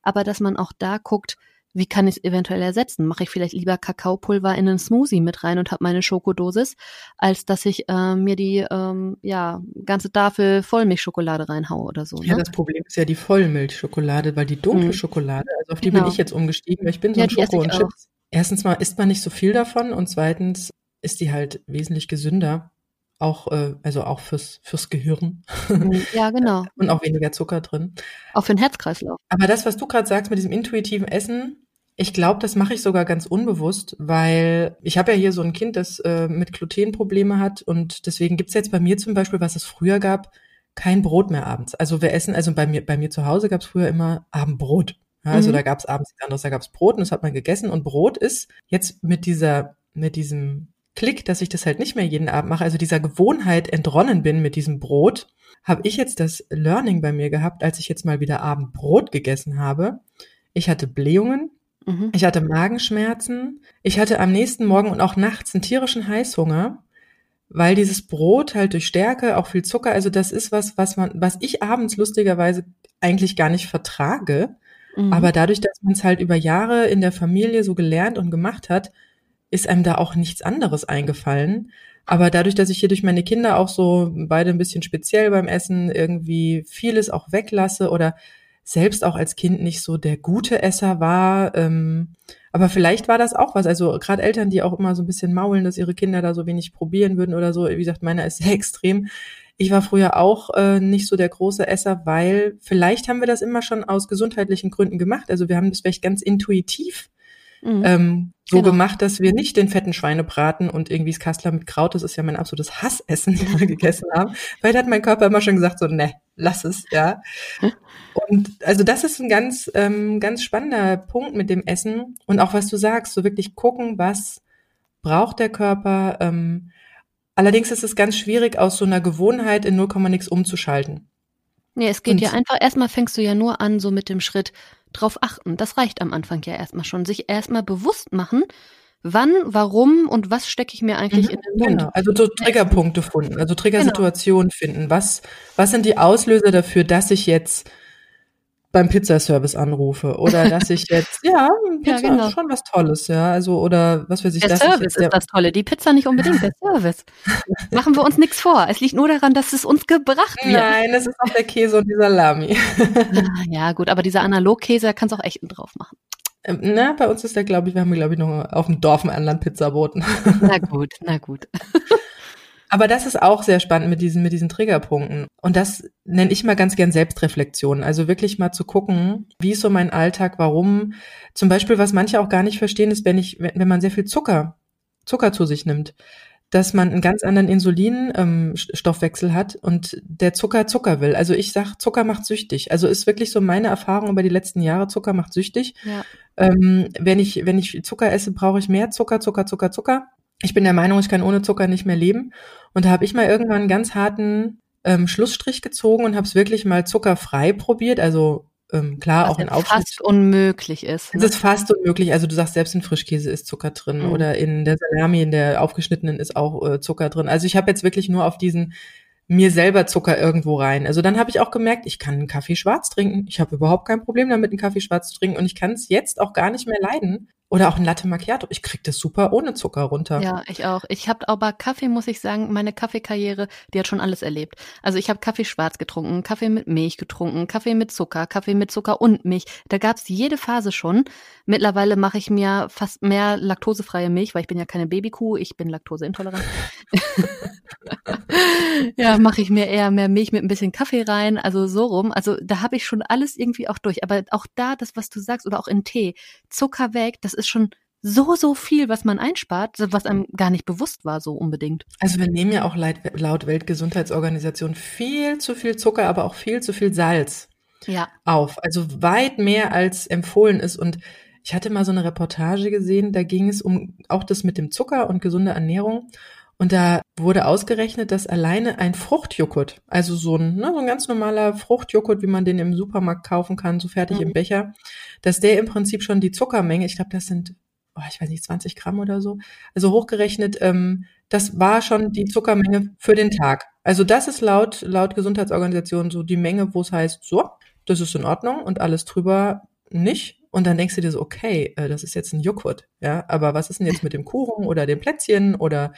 Aber dass man auch da guckt, wie kann ich es eventuell ersetzen? Mache ich vielleicht lieber Kakaopulver in einen Smoothie mit rein und habe meine Schokodosis, als dass ich äh, mir die ähm, ja ganze Tafel Vollmilchschokolade reinhaue oder so. Ne? Ja, das Problem ist ja die Vollmilchschokolade, weil die dunkle hm. Schokolade, also auf die genau. bin ich jetzt umgestiegen, weil ich bin so ja, ein Schoko und Chips. Erstens mal isst man nicht so viel davon und zweitens ist die halt wesentlich gesünder auch äh, also auch fürs fürs Gehirn. Mhm. Ja, genau. Und auch weniger Zucker drin. Auch für den Herzkreislauf. Aber das, was du gerade sagst mit diesem intuitiven Essen, ich glaube, das mache ich sogar ganz unbewusst, weil ich habe ja hier so ein Kind, das äh, mit Glutenprobleme hat und deswegen gibt's jetzt bei mir zum Beispiel, was es früher gab, kein Brot mehr abends. Also wir essen, also bei mir, bei mir zu Hause gab's früher immer Abendbrot. Ja, also mhm. da gab's abends nichts anderes, da gab's Brot und das hat man gegessen und Brot ist jetzt mit dieser, mit diesem Klick, dass ich das halt nicht mehr jeden Abend mache, also dieser Gewohnheit entronnen bin mit diesem Brot, habe ich jetzt das Learning bei mir gehabt, als ich jetzt mal wieder Abendbrot gegessen habe. Ich hatte Blähungen, Mhm. Ich hatte Magenschmerzen. Ich hatte am nächsten Morgen und auch nachts einen tierischen Heißhunger, weil dieses Brot halt durch Stärke, auch viel Zucker, also das ist was, was man, was ich abends lustigerweise eigentlich gar nicht vertrage. Mhm. Aber dadurch, dass man es halt über Jahre in der Familie so gelernt und gemacht hat, ist einem da auch nichts anderes eingefallen. Aber dadurch, dass ich hier durch meine Kinder auch so beide ein bisschen speziell beim Essen irgendwie vieles auch weglasse oder selbst auch als Kind nicht so der gute Esser war. Ähm, aber vielleicht war das auch was. Also gerade Eltern, die auch immer so ein bisschen maulen, dass ihre Kinder da so wenig probieren würden oder so. Wie gesagt, meiner ist sehr extrem. Ich war früher auch äh, nicht so der große Esser, weil vielleicht haben wir das immer schon aus gesundheitlichen Gründen gemacht. Also wir haben das vielleicht ganz intuitiv Mhm. Ähm, so genau. gemacht, dass wir nicht den fetten Schweinebraten und irgendwie das Kassler mit Kraut, das ist ja mein absolutes Hassessen, gegessen haben, weil da hat mein Körper immer schon gesagt so, ne, lass es, ja. Und also das ist ein ganz, ähm, ganz spannender Punkt mit dem Essen und auch was du sagst, so wirklich gucken, was braucht der Körper. Ähm, allerdings ist es ganz schwierig, aus so einer Gewohnheit in 0, nix umzuschalten. Nee, es geht und ja einfach, erstmal fängst du ja nur an, so mit dem Schritt, drauf achten. Das reicht am Anfang ja erstmal schon. Sich erstmal bewusst machen, wann, warum und was stecke ich mir eigentlich mhm, in den Mund. Genau, also so Triggerpunkte finden, also Triggersituationen genau. finden. Was, was sind die Auslöser dafür, dass ich jetzt beim Pizzaservice anrufe oder dass ich jetzt ja Pizza ja, genau. ist schon was Tolles ja also oder was weiß ich der Service ist das Tolle die Pizza nicht unbedingt der Service machen wir uns nichts vor es liegt nur daran dass es uns gebracht wird nein es ist auch der Käse und die Salami ah, ja gut aber dieser Analogkäse kannst du auch echt drauf machen ähm, na, bei uns ist der, glaube ich, wir haben, glaube ich, noch auf dem Dorf einen anderen Pizzaboten. Na gut, na gut. Aber das ist auch sehr spannend mit diesen, mit diesen Triggerpunkten. Und das nenne ich mal ganz gern Selbstreflexion. Also wirklich mal zu gucken, wie ist so mein Alltag, warum. Zum Beispiel, was manche auch gar nicht verstehen, ist, wenn ich, wenn man sehr viel Zucker, Zucker zu sich nimmt dass man einen ganz anderen Insulinstoffwechsel ähm, hat und der Zucker Zucker will. Also ich sag, Zucker macht süchtig. Also ist wirklich so meine Erfahrung über die letzten Jahre, Zucker macht süchtig. Ja. Ähm, wenn ich wenn ich Zucker esse, brauche ich mehr Zucker, Zucker, Zucker, Zucker. Ich bin der Meinung, ich kann ohne Zucker nicht mehr leben. Und da habe ich mal irgendwann einen ganz harten ähm, Schlussstrich gezogen und habe es wirklich mal zuckerfrei probiert. Also ähm, klar, Was auch in Aufschnitt. fast unmöglich ist. Ne? Es ist fast unmöglich. Also du sagst, selbst in Frischkäse ist Zucker drin mhm. oder in der Salami, in der aufgeschnittenen ist auch äh, Zucker drin. Also ich habe jetzt wirklich nur auf diesen mir selber Zucker irgendwo rein. Also dann habe ich auch gemerkt, ich kann einen Kaffee schwarz trinken. Ich habe überhaupt kein Problem damit, einen Kaffee schwarz zu trinken. Und ich kann es jetzt auch gar nicht mehr leiden, oder auch ein Latte Macchiato. Ich krieg das super ohne Zucker runter. Ja, ich auch. Ich habe aber Kaffee, muss ich sagen, meine Kaffeekarriere, die hat schon alles erlebt. Also ich habe Kaffee schwarz getrunken, Kaffee mit Milch getrunken, Kaffee mit Zucker, Kaffee mit Zucker und Milch. Da gab's jede Phase schon. Mittlerweile mache ich mir fast mehr laktosefreie Milch, weil ich bin ja keine Babykuh, ich bin laktoseintolerant. ja, mache ich mir eher mehr Milch mit ein bisschen Kaffee rein, also so rum. Also da habe ich schon alles irgendwie auch durch. Aber auch da, das, was du sagst, oder auch in Tee, Zucker weg, das ist schon so, so viel, was man einspart, was einem gar nicht bewusst war, so unbedingt. Also wir nehmen ja auch laut Weltgesundheitsorganisation viel zu viel Zucker, aber auch viel zu viel Salz ja. auf. Also weit mehr als empfohlen ist. Und ich hatte mal so eine Reportage gesehen, da ging es um auch das mit dem Zucker und gesunde Ernährung. Und da wurde ausgerechnet, dass alleine ein Fruchtjoghurt, also so ein, ne, so ein ganz normaler Fruchtjoghurt, wie man den im Supermarkt kaufen kann, so fertig mhm. im Becher, dass der im Prinzip schon die Zuckermenge, ich glaube, das sind, oh, ich weiß nicht, 20 Gramm oder so, also hochgerechnet, ähm, das war schon die Zuckermenge für den Tag. Also das ist laut, laut Gesundheitsorganisation so die Menge, wo es heißt, so, das ist in Ordnung und alles drüber nicht. Und dann denkst du dir so, okay, äh, das ist jetzt ein Joghurt, ja, aber was ist denn jetzt mit dem Kuchen oder dem Plätzchen oder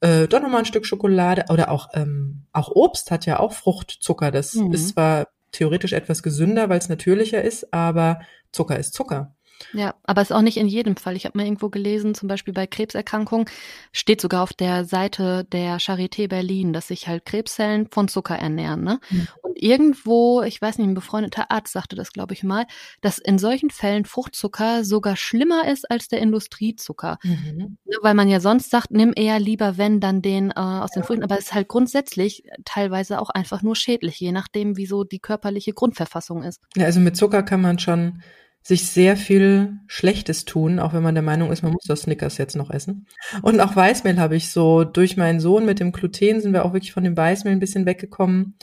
äh, doch nochmal ein Stück Schokolade oder auch, ähm, auch Obst hat ja auch Fruchtzucker. Das mhm. ist zwar theoretisch etwas gesünder, weil es natürlicher ist, aber Zucker ist Zucker. Ja, aber ist auch nicht in jedem Fall. Ich habe mal irgendwo gelesen, zum Beispiel bei Krebserkrankungen, steht sogar auf der Seite der Charité Berlin, dass sich halt Krebszellen von Zucker ernähren. Ne? Mhm. Und irgendwo, ich weiß nicht, ein befreundeter Arzt sagte das, glaube ich mal, dass in solchen Fällen Fruchtzucker sogar schlimmer ist als der Industriezucker. Mhm. Ne, weil man ja sonst sagt, nimm eher lieber, wenn, dann den äh, aus den Früchten. Aber es ist halt grundsätzlich teilweise auch einfach nur schädlich, je nachdem, wieso die körperliche Grundverfassung ist. Ja, also mit Zucker kann man schon sich sehr viel Schlechtes tun, auch wenn man der Meinung ist, man muss das Snickers jetzt noch essen. Und auch Weißmehl habe ich so durch meinen Sohn mit dem Gluten sind wir auch wirklich von dem Weißmehl ein bisschen weggekommen.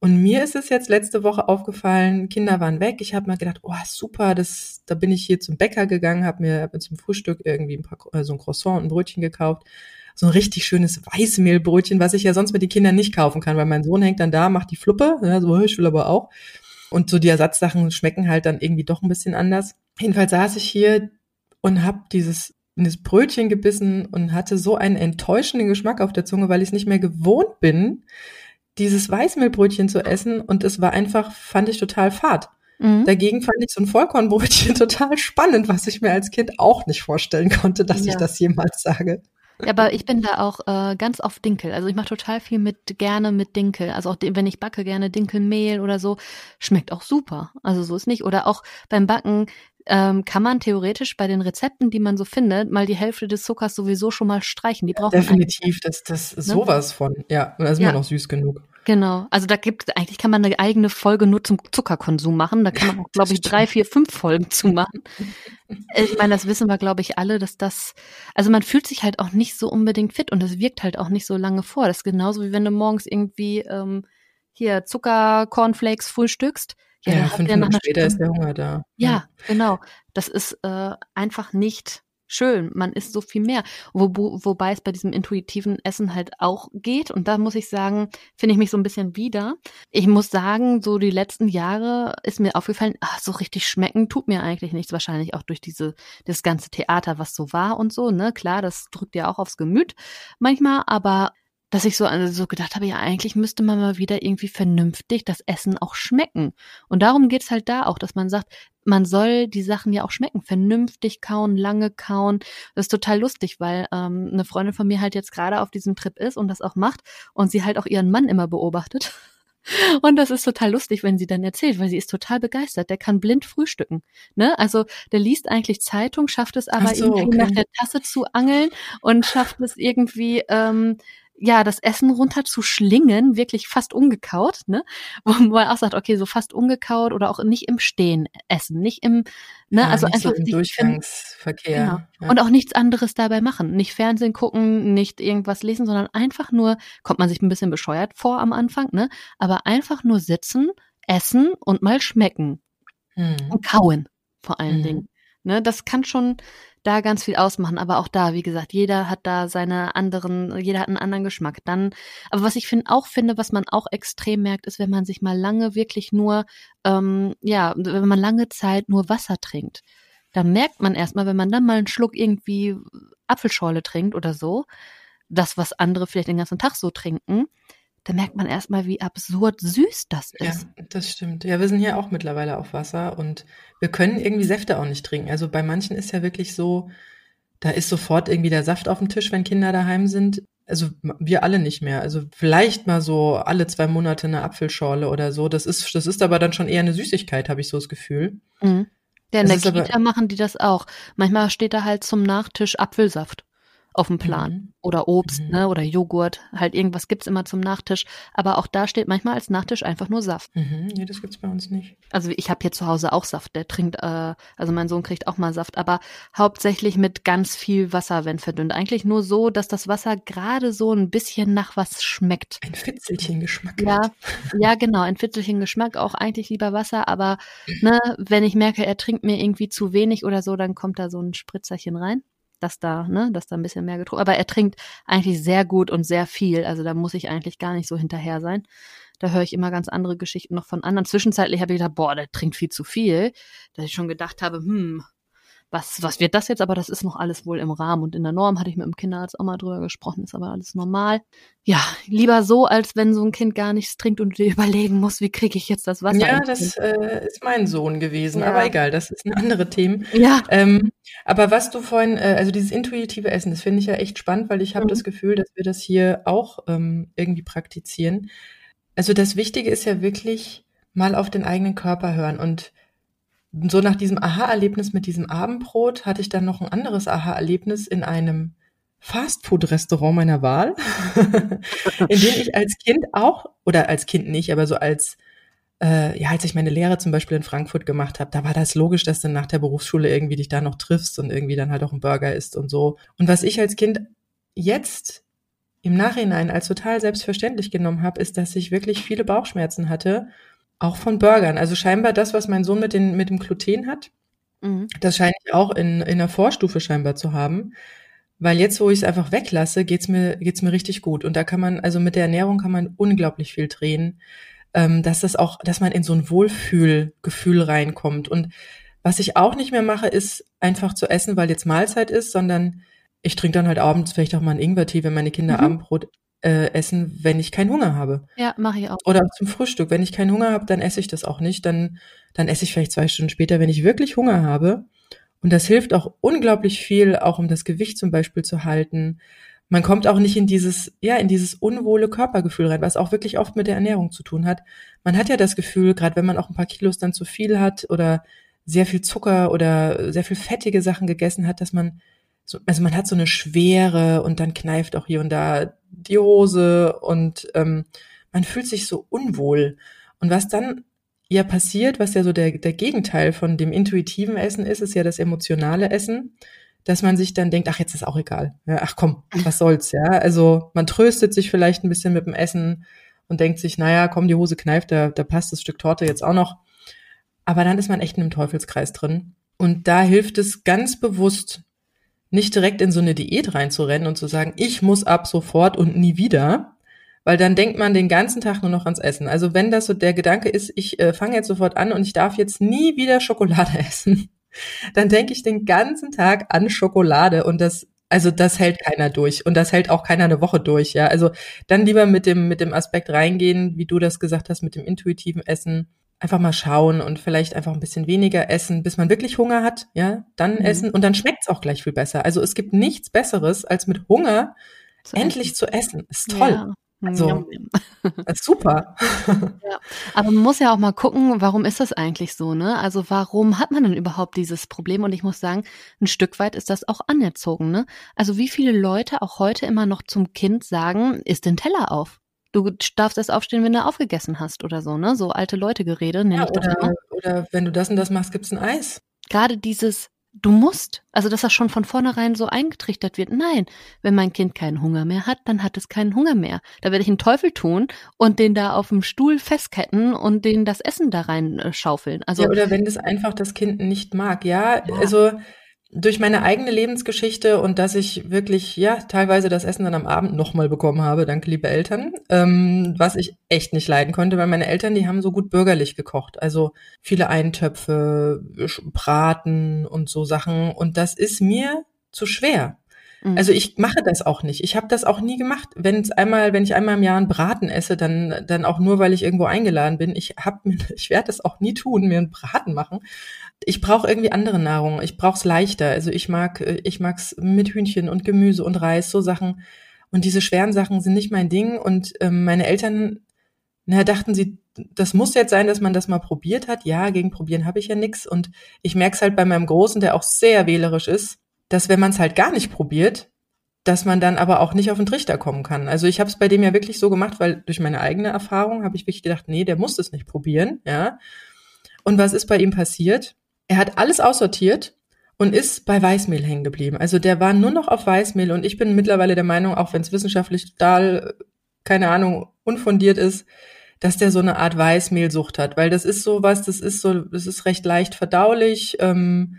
Und mir ist es jetzt letzte Woche aufgefallen, Kinder waren weg. Ich habe mal gedacht, oh super, das, da bin ich hier zum Bäcker gegangen, habe mir, zum Frühstück irgendwie ein paar, äh, so ein Croissant und ein Brötchen gekauft. So ein richtig schönes Weißmehlbrötchen, was ich ja sonst mit den Kindern nicht kaufen kann, weil mein Sohn hängt dann da, macht die Fluppe, ja, so, ich will aber auch. Und so die Ersatzsachen schmecken halt dann irgendwie doch ein bisschen anders. Jedenfalls saß ich hier und habe dieses dieses Brötchen gebissen und hatte so einen enttäuschenden Geschmack auf der Zunge, weil ich es nicht mehr gewohnt bin, dieses Weißmehlbrötchen zu essen. Und es war einfach, fand ich total fad. Mhm. Dagegen fand ich so ein Vollkornbrötchen total spannend, was ich mir als Kind auch nicht vorstellen konnte, dass ja. ich das jemals sage. Ja, aber ich bin da auch äh, ganz auf Dinkel. Also ich mache total viel mit gerne mit Dinkel. Also auch wenn ich backe gerne Dinkelmehl oder so, schmeckt auch super. Also so ist nicht. Oder auch beim Backen ähm, kann man theoretisch bei den Rezepten, die man so findet, mal die Hälfte des Zuckers sowieso schon mal streichen. Die brauchen definitiv. Das das ne? sowas von. Ja, da ist ja. man noch süß genug. Genau. Also da gibt eigentlich kann man eine eigene Folge nur zum Zuckerkonsum machen. Da kann man auch, glaube ich, drei, vier, fünf Folgen zu machen. Ich meine, das wissen wir, glaube ich, alle, dass das, also man fühlt sich halt auch nicht so unbedingt fit und das wirkt halt auch nicht so lange vor. Das ist genauso wie wenn du morgens irgendwie ähm, hier Zucker, Cornflakes frühstückst. Ja, ja fünf Minuten später ist der Hunger da. Ja, ja, genau. Das ist äh, einfach nicht schön, man isst so viel mehr. Wo, wobei es bei diesem intuitiven Essen halt auch geht. Und da muss ich sagen, finde ich mich so ein bisschen wieder. Ich muss sagen, so die letzten Jahre ist mir aufgefallen, ach, so richtig schmecken tut mir eigentlich nichts. Wahrscheinlich auch durch diese, das ganze Theater, was so war und so, ne? Klar, das drückt ja auch aufs Gemüt manchmal, aber dass ich so, also so gedacht habe, ja, eigentlich müsste man mal wieder irgendwie vernünftig das Essen auch schmecken. Und darum geht's halt da auch, dass man sagt, man soll die Sachen ja auch schmecken, vernünftig kauen, lange kauen. Das ist total lustig, weil ähm, eine Freundin von mir halt jetzt gerade auf diesem Trip ist und das auch macht und sie halt auch ihren Mann immer beobachtet. Und das ist total lustig, wenn sie dann erzählt, weil sie ist total begeistert. Der kann blind frühstücken. Ne? Also der liest eigentlich Zeitung, schafft es aber so, irgendwie okay. nach der Tasse zu angeln und schafft es irgendwie ähm, ja, das Essen runter zu schlingen, wirklich fast ungekaut, ne? Wo man auch sagt, okay, so fast ungekaut oder auch nicht im Stehen essen, nicht im, ne, ja, also einfach so im Durchgangsverkehr. Genau. Ja. Und auch nichts anderes dabei machen. Nicht Fernsehen gucken, nicht irgendwas lesen, sondern einfach nur, kommt man sich ein bisschen bescheuert vor am Anfang, ne? Aber einfach nur sitzen, essen und mal schmecken. Hm. Und kauen, vor allen hm. Dingen. Ne, das kann schon da ganz viel ausmachen. Aber auch da, wie gesagt, jeder hat da seine anderen, jeder hat einen anderen Geschmack. Dann, aber was ich finde, auch finde, was man auch extrem merkt, ist, wenn man sich mal lange wirklich nur, ähm, ja, wenn man lange Zeit nur Wasser trinkt. Dann merkt man erstmal, wenn man dann mal einen Schluck irgendwie Apfelschorle trinkt oder so, das, was andere vielleicht den ganzen Tag so trinken, da merkt man erstmal, wie absurd süß das ist. Ja, das stimmt. Ja, wir sind hier auch mittlerweile auf Wasser und wir können irgendwie Säfte auch nicht trinken. Also bei manchen ist ja wirklich so, da ist sofort irgendwie der Saft auf dem Tisch, wenn Kinder daheim sind. Also wir alle nicht mehr. Also vielleicht mal so alle zwei Monate eine Apfelschorle oder so. Das ist, das ist aber dann schon eher eine Süßigkeit, habe ich so das Gefühl. Mhm. Ja, in das der Kita machen die das auch. Manchmal steht da halt zum Nachtisch Apfelsaft auf dem Plan. Mhm. Oder Obst, mhm. ne? Oder Joghurt. Halt irgendwas gibt's immer zum Nachtisch. Aber auch da steht manchmal als Nachtisch einfach nur Saft. Mhm. Nee, das gibt's bei uns nicht. Also ich habe hier zu Hause auch Saft. Der trinkt, äh, also mein Sohn kriegt auch mal Saft, aber hauptsächlich mit ganz viel Wasser, wenn verdünnt. Eigentlich nur so, dass das Wasser gerade so ein bisschen nach was schmeckt. Ein Fitzelchen Geschmack. Ja, ja, genau, ein Fitzelchen Geschmack. Auch eigentlich lieber Wasser, aber ne, wenn ich merke, er trinkt mir irgendwie zu wenig oder so, dann kommt da so ein Spritzerchen rein dass da, ne, dass da ein bisschen mehr getrunken. Aber er trinkt eigentlich sehr gut und sehr viel. Also da muss ich eigentlich gar nicht so hinterher sein. Da höre ich immer ganz andere Geschichten noch von anderen. Zwischenzeitlich habe ich gedacht, boah, der trinkt viel zu viel. Dass ich schon gedacht habe, hm, was, was wird das jetzt? Aber das ist noch alles wohl im Rahmen und in der Norm hatte ich mit dem Kinderarzt auch mal drüber gesprochen, ist aber alles normal. Ja, lieber so, als wenn so ein Kind gar nichts trinkt und dir überlegen muss, wie kriege ich jetzt das Wasser. Ja, das äh, ist mein Sohn gewesen, ja. aber egal, das ist ein andere Thema. Ja. Ähm, aber was du vorhin, äh, also dieses intuitive Essen, das finde ich ja echt spannend, weil ich habe mhm. das Gefühl, dass wir das hier auch ähm, irgendwie praktizieren. Also das Wichtige ist ja wirklich mal auf den eigenen Körper hören und so nach diesem Aha-Erlebnis mit diesem Abendbrot hatte ich dann noch ein anderes Aha-Erlebnis in einem Fastfood-Restaurant meiner Wahl, in dem ich als Kind auch, oder als Kind nicht, aber so als, äh, ja, als ich meine Lehre zum Beispiel in Frankfurt gemacht habe, da war das logisch, dass du nach der Berufsschule irgendwie dich da noch triffst und irgendwie dann halt auch ein Burger isst und so. Und was ich als Kind jetzt im Nachhinein als total selbstverständlich genommen habe, ist, dass ich wirklich viele Bauchschmerzen hatte auch von Burgern. Also scheinbar das, was mein Sohn mit, den, mit dem Gluten hat, mhm. das scheine ich auch in, in der Vorstufe scheinbar zu haben. Weil jetzt, wo ich es einfach weglasse, geht's mir, geht's mir richtig gut. Und da kann man, also mit der Ernährung kann man unglaublich viel drehen, ähm, dass das auch, dass man in so ein Wohlfühlgefühl reinkommt. Und was ich auch nicht mehr mache, ist einfach zu essen, weil jetzt Mahlzeit ist, sondern ich trinke dann halt abends vielleicht auch mal ein Ingwertee, wenn meine Kinder mhm. Abendbrot äh, essen, wenn ich keinen Hunger habe. Ja, mache ich auch. Oder zum Frühstück. Wenn ich keinen Hunger habe, dann esse ich das auch nicht. Dann, dann esse ich vielleicht zwei Stunden später, wenn ich wirklich Hunger habe. Und das hilft auch unglaublich viel, auch um das Gewicht zum Beispiel zu halten. Man kommt auch nicht in dieses, ja, in dieses unwohle Körpergefühl rein, was auch wirklich oft mit der Ernährung zu tun hat. Man hat ja das Gefühl, gerade wenn man auch ein paar Kilos dann zu viel hat oder sehr viel Zucker oder sehr viel fettige Sachen gegessen hat, dass man so, also man hat so eine Schwere und dann kneift auch hier und da die Hose und ähm, man fühlt sich so unwohl. Und was dann ja passiert, was ja so der, der Gegenteil von dem intuitiven Essen ist, ist ja das emotionale Essen, dass man sich dann denkt, ach, jetzt ist auch egal. Ja, ach komm, was soll's, ja. Also man tröstet sich vielleicht ein bisschen mit dem Essen und denkt sich, naja, komm, die Hose kneift, da, da passt das Stück Torte jetzt auch noch. Aber dann ist man echt in einem Teufelskreis drin. Und da hilft es ganz bewusst, nicht direkt in so eine Diät reinzurennen und zu sagen, ich muss ab sofort und nie wieder, weil dann denkt man den ganzen Tag nur noch ans Essen. Also wenn das so der Gedanke ist, ich äh, fange jetzt sofort an und ich darf jetzt nie wieder Schokolade essen, dann denke ich den ganzen Tag an Schokolade und das Also das hält keiner durch und das hält auch keiner eine Woche durch, ja. Also dann lieber mit dem mit dem Aspekt reingehen, wie du das gesagt hast, mit dem intuitiven Essen. Einfach mal schauen und vielleicht einfach ein bisschen weniger essen, bis man wirklich Hunger hat, ja, dann mhm. essen und dann schmeckt's auch gleich viel besser. Also es gibt nichts Besseres, als mit Hunger zu endlich essen. zu essen. Ist toll. Ja. Also, super. Ja. Aber man muss ja auch mal gucken, warum ist das eigentlich so, ne? Also warum hat man denn überhaupt dieses Problem? Und ich muss sagen, ein Stück weit ist das auch anerzogen, ne? Also wie viele Leute auch heute immer noch zum Kind sagen, isst den Teller auf. Du darfst erst aufstehen, wenn du aufgegessen hast oder so, ne? So alte Leute Gerede, nenne ja, ich das immer. Oder wenn du das und das machst, gibt's ein Eis. Gerade dieses du musst, also dass das schon von vornherein so eingetrichtert wird. Nein, wenn mein Kind keinen Hunger mehr hat, dann hat es keinen Hunger mehr. Da werde ich einen Teufel tun und den da auf dem Stuhl festketten und den das Essen da rein äh, schaufeln. Also ja, oder wenn das einfach das Kind nicht mag. Ja, ja. also durch meine eigene Lebensgeschichte und dass ich wirklich, ja, teilweise das Essen dann am Abend nochmal bekommen habe, danke liebe Eltern, ähm, was ich echt nicht leiden konnte, weil meine Eltern, die haben so gut bürgerlich gekocht. Also viele Eintöpfe, Braten und so Sachen. Und das ist mir zu schwer. Mhm. Also ich mache das auch nicht. Ich habe das auch nie gemacht. Wenn es einmal, wenn ich einmal im Jahr einen Braten esse, dann dann auch nur, weil ich irgendwo eingeladen bin. Ich hab, ich werde das auch nie tun, mir einen Braten machen. Ich brauche irgendwie andere Nahrung. Ich brauche es leichter. Also ich mag ich mag's mit Hühnchen und Gemüse und Reis, so Sachen. Und diese schweren Sachen sind nicht mein Ding. Und ähm, meine Eltern, na, dachten sie, das muss jetzt sein, dass man das mal probiert hat. Ja, gegen probieren habe ich ja nix. Und ich merke es halt bei meinem Großen, der auch sehr wählerisch ist dass wenn man es halt gar nicht probiert, dass man dann aber auch nicht auf den Trichter kommen kann. Also ich habe es bei dem ja wirklich so gemacht, weil durch meine eigene Erfahrung habe ich wirklich gedacht, nee, der muss das nicht probieren, ja. Und was ist bei ihm passiert? Er hat alles aussortiert und ist bei Weißmehl hängen geblieben. Also der war nur noch auf Weißmehl und ich bin mittlerweile der Meinung, auch wenn es wissenschaftlich total, keine Ahnung, unfundiert ist, dass der so eine Art Weißmehlsucht hat, weil das ist sowas, das ist so, das ist recht leicht verdaulich. Ähm,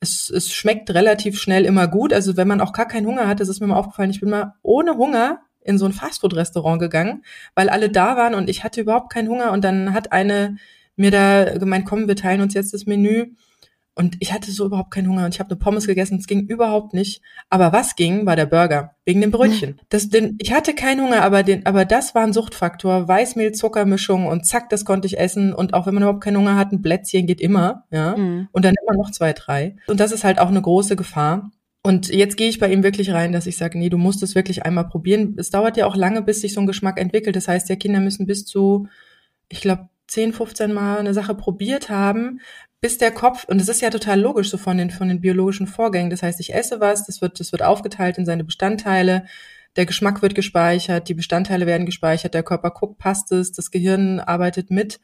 es, es schmeckt relativ schnell immer gut. Also wenn man auch gar keinen Hunger hat, das ist mir mal aufgefallen, ich bin mal ohne Hunger in so ein Fastfood-Restaurant gegangen, weil alle da waren und ich hatte überhaupt keinen Hunger und dann hat eine mir da gemeint, komm, wir teilen uns jetzt das Menü. Und ich hatte so überhaupt keinen Hunger und ich habe eine Pommes gegessen. Es ging überhaupt nicht. Aber was ging, war der Burger wegen dem Brötchen. Das, den, ich hatte keinen Hunger, aber den, aber das war ein Suchtfaktor. Weißmehl, Zuckermischung und zack, das konnte ich essen. Und auch wenn man überhaupt keinen Hunger hat, ein Plätzchen geht immer, ja. Mhm. Und dann immer noch zwei, drei. Und das ist halt auch eine große Gefahr. Und jetzt gehe ich bei ihm wirklich rein, dass ich sage, nee, du musst es wirklich einmal probieren. Es dauert ja auch lange, bis sich so ein Geschmack entwickelt. Das heißt, ja, Kinder müssen bis zu, ich glaube, 10, 15 Mal eine Sache probiert haben, bis der Kopf, und das ist ja total logisch so von den, von den biologischen Vorgängen. Das heißt, ich esse was, das wird, das wird aufgeteilt in seine Bestandteile, der Geschmack wird gespeichert, die Bestandteile werden gespeichert, der Körper guckt, passt es, das Gehirn arbeitet mit.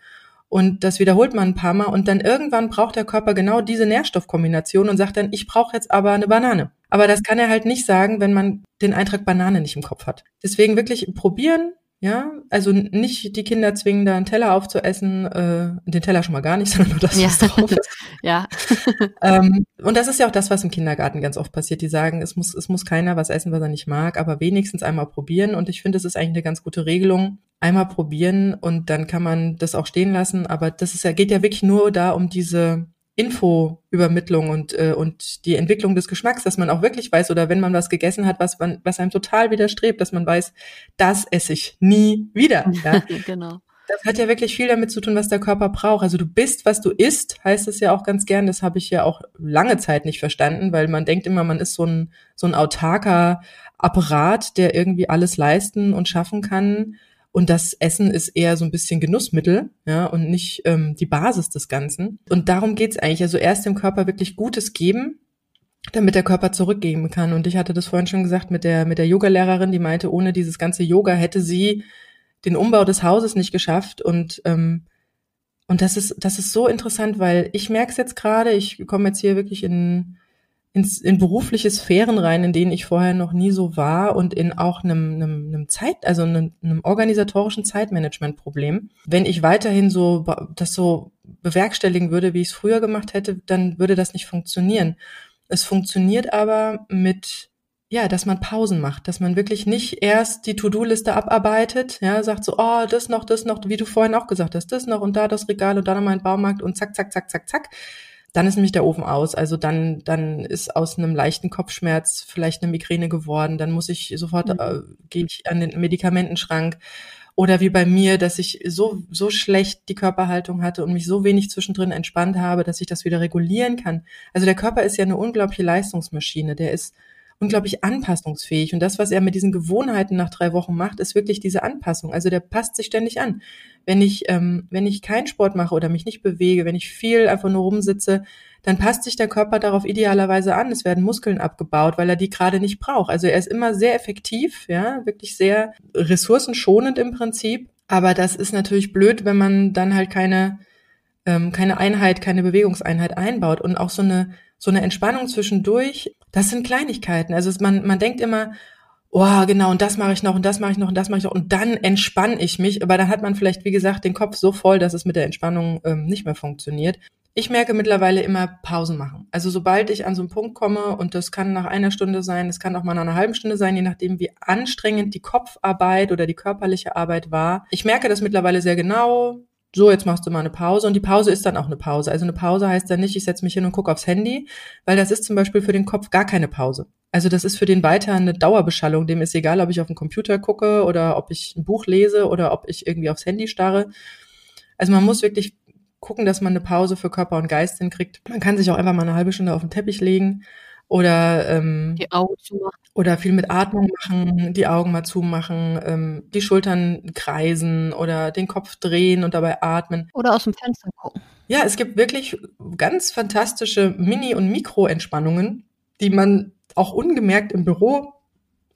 Und das wiederholt man ein paar Mal und dann irgendwann braucht der Körper genau diese Nährstoffkombination und sagt dann, ich brauche jetzt aber eine Banane. Aber das kann er halt nicht sagen, wenn man den Eintrag Banane nicht im Kopf hat. Deswegen wirklich probieren, ja, also nicht die Kinder zwingen, da einen Teller aufzuessen, äh, den Teller schon mal gar nicht, sondern nur das, was ja. drauf ist. ja. ähm, und das ist ja auch das, was im Kindergarten ganz oft passiert. Die sagen, es muss, es muss keiner was essen, was er nicht mag, aber wenigstens einmal probieren. Und ich finde, es ist eigentlich eine ganz gute Regelung. Einmal probieren und dann kann man das auch stehen lassen. Aber das ist ja, geht ja wirklich nur da um diese Infoübermittlung und, äh, und die Entwicklung des Geschmacks, dass man auch wirklich weiß, oder wenn man was gegessen hat, was man, was einem total widerstrebt, dass man weiß, das esse ich nie wieder. Ja? genau. Das hat ja wirklich viel damit zu tun, was der Körper braucht. Also du bist, was du isst, heißt es ja auch ganz gern. Das habe ich ja auch lange Zeit nicht verstanden, weil man denkt immer, man ist so ein, so ein autarker Apparat, der irgendwie alles leisten und schaffen kann. Und das Essen ist eher so ein bisschen Genussmittel, ja, und nicht ähm, die Basis des Ganzen. Und darum geht's eigentlich. Also erst dem Körper wirklich Gutes geben, damit der Körper zurückgeben kann. Und ich hatte das vorhin schon gesagt mit der, mit der Yoga-Lehrerin, die meinte, ohne dieses ganze Yoga hätte sie den Umbau des Hauses nicht geschafft. Und, ähm, und das ist, das ist so interessant, weil ich merke es jetzt gerade, ich komme jetzt hier wirklich in, ins, in berufliche Sphären rein, in denen ich vorher noch nie so war und in auch einem, einem, einem Zeit, also einem, einem organisatorischen Zeitmanagement-Problem. Wenn ich weiterhin so das so bewerkstelligen würde, wie ich es früher gemacht hätte, dann würde das nicht funktionieren. Es funktioniert aber mit ja, dass man Pausen macht, dass man wirklich nicht erst die To-Do-Liste abarbeitet, ja, sagt so, oh, das noch, das noch, wie du vorhin auch gesagt hast, das noch und da das Regal und da noch mal ein Baumarkt und zack, zack, zack, zack, zack, dann ist nämlich der Ofen aus. Also dann, dann ist aus einem leichten Kopfschmerz vielleicht eine Migräne geworden. Dann muss ich sofort, mhm. äh, gehe ich an den Medikamentenschrank. Oder wie bei mir, dass ich so, so schlecht die Körperhaltung hatte und mich so wenig zwischendrin entspannt habe, dass ich das wieder regulieren kann. Also der Körper ist ja eine unglaubliche Leistungsmaschine. Der ist unglaublich anpassungsfähig. Und das, was er mit diesen Gewohnheiten nach drei Wochen macht, ist wirklich diese Anpassung. Also der passt sich ständig an. Wenn ich, ähm, wenn ich keinen Sport mache oder mich nicht bewege, wenn ich viel einfach nur rumsitze, dann passt sich der Körper darauf idealerweise an. Es werden Muskeln abgebaut, weil er die gerade nicht braucht. Also er ist immer sehr effektiv, ja, wirklich sehr ressourcenschonend im Prinzip. Aber das ist natürlich blöd, wenn man dann halt keine, ähm, keine Einheit, keine Bewegungseinheit einbaut und auch so eine so eine Entspannung zwischendurch, das sind Kleinigkeiten. Also man, man denkt immer, oh, genau, und das mache ich noch, und das mache ich noch, und das mache ich noch, und dann entspanne ich mich. Aber dann hat man vielleicht, wie gesagt, den Kopf so voll, dass es mit der Entspannung ähm, nicht mehr funktioniert. Ich merke mittlerweile immer Pausen machen. Also sobald ich an so einen Punkt komme, und das kann nach einer Stunde sein, das kann auch mal nach einer halben Stunde sein, je nachdem, wie anstrengend die Kopfarbeit oder die körperliche Arbeit war. Ich merke das mittlerweile sehr genau so, jetzt machst du mal eine Pause und die Pause ist dann auch eine Pause. Also eine Pause heißt dann nicht, ich setze mich hin und gucke aufs Handy, weil das ist zum Beispiel für den Kopf gar keine Pause. Also das ist für den weiter eine Dauerbeschallung. Dem ist egal, ob ich auf den Computer gucke oder ob ich ein Buch lese oder ob ich irgendwie aufs Handy starre. Also man muss wirklich gucken, dass man eine Pause für Körper und Geist hinkriegt. Man kann sich auch einfach mal eine halbe Stunde auf den Teppich legen oder ähm, die Augen zumachen. Oder viel mit Atmung machen, die Augen mal zumachen, ähm, die Schultern kreisen oder den Kopf drehen und dabei atmen. Oder aus dem Fenster gucken. Ja, es gibt wirklich ganz fantastische Mini- und Mikroentspannungen, die man auch ungemerkt im Büro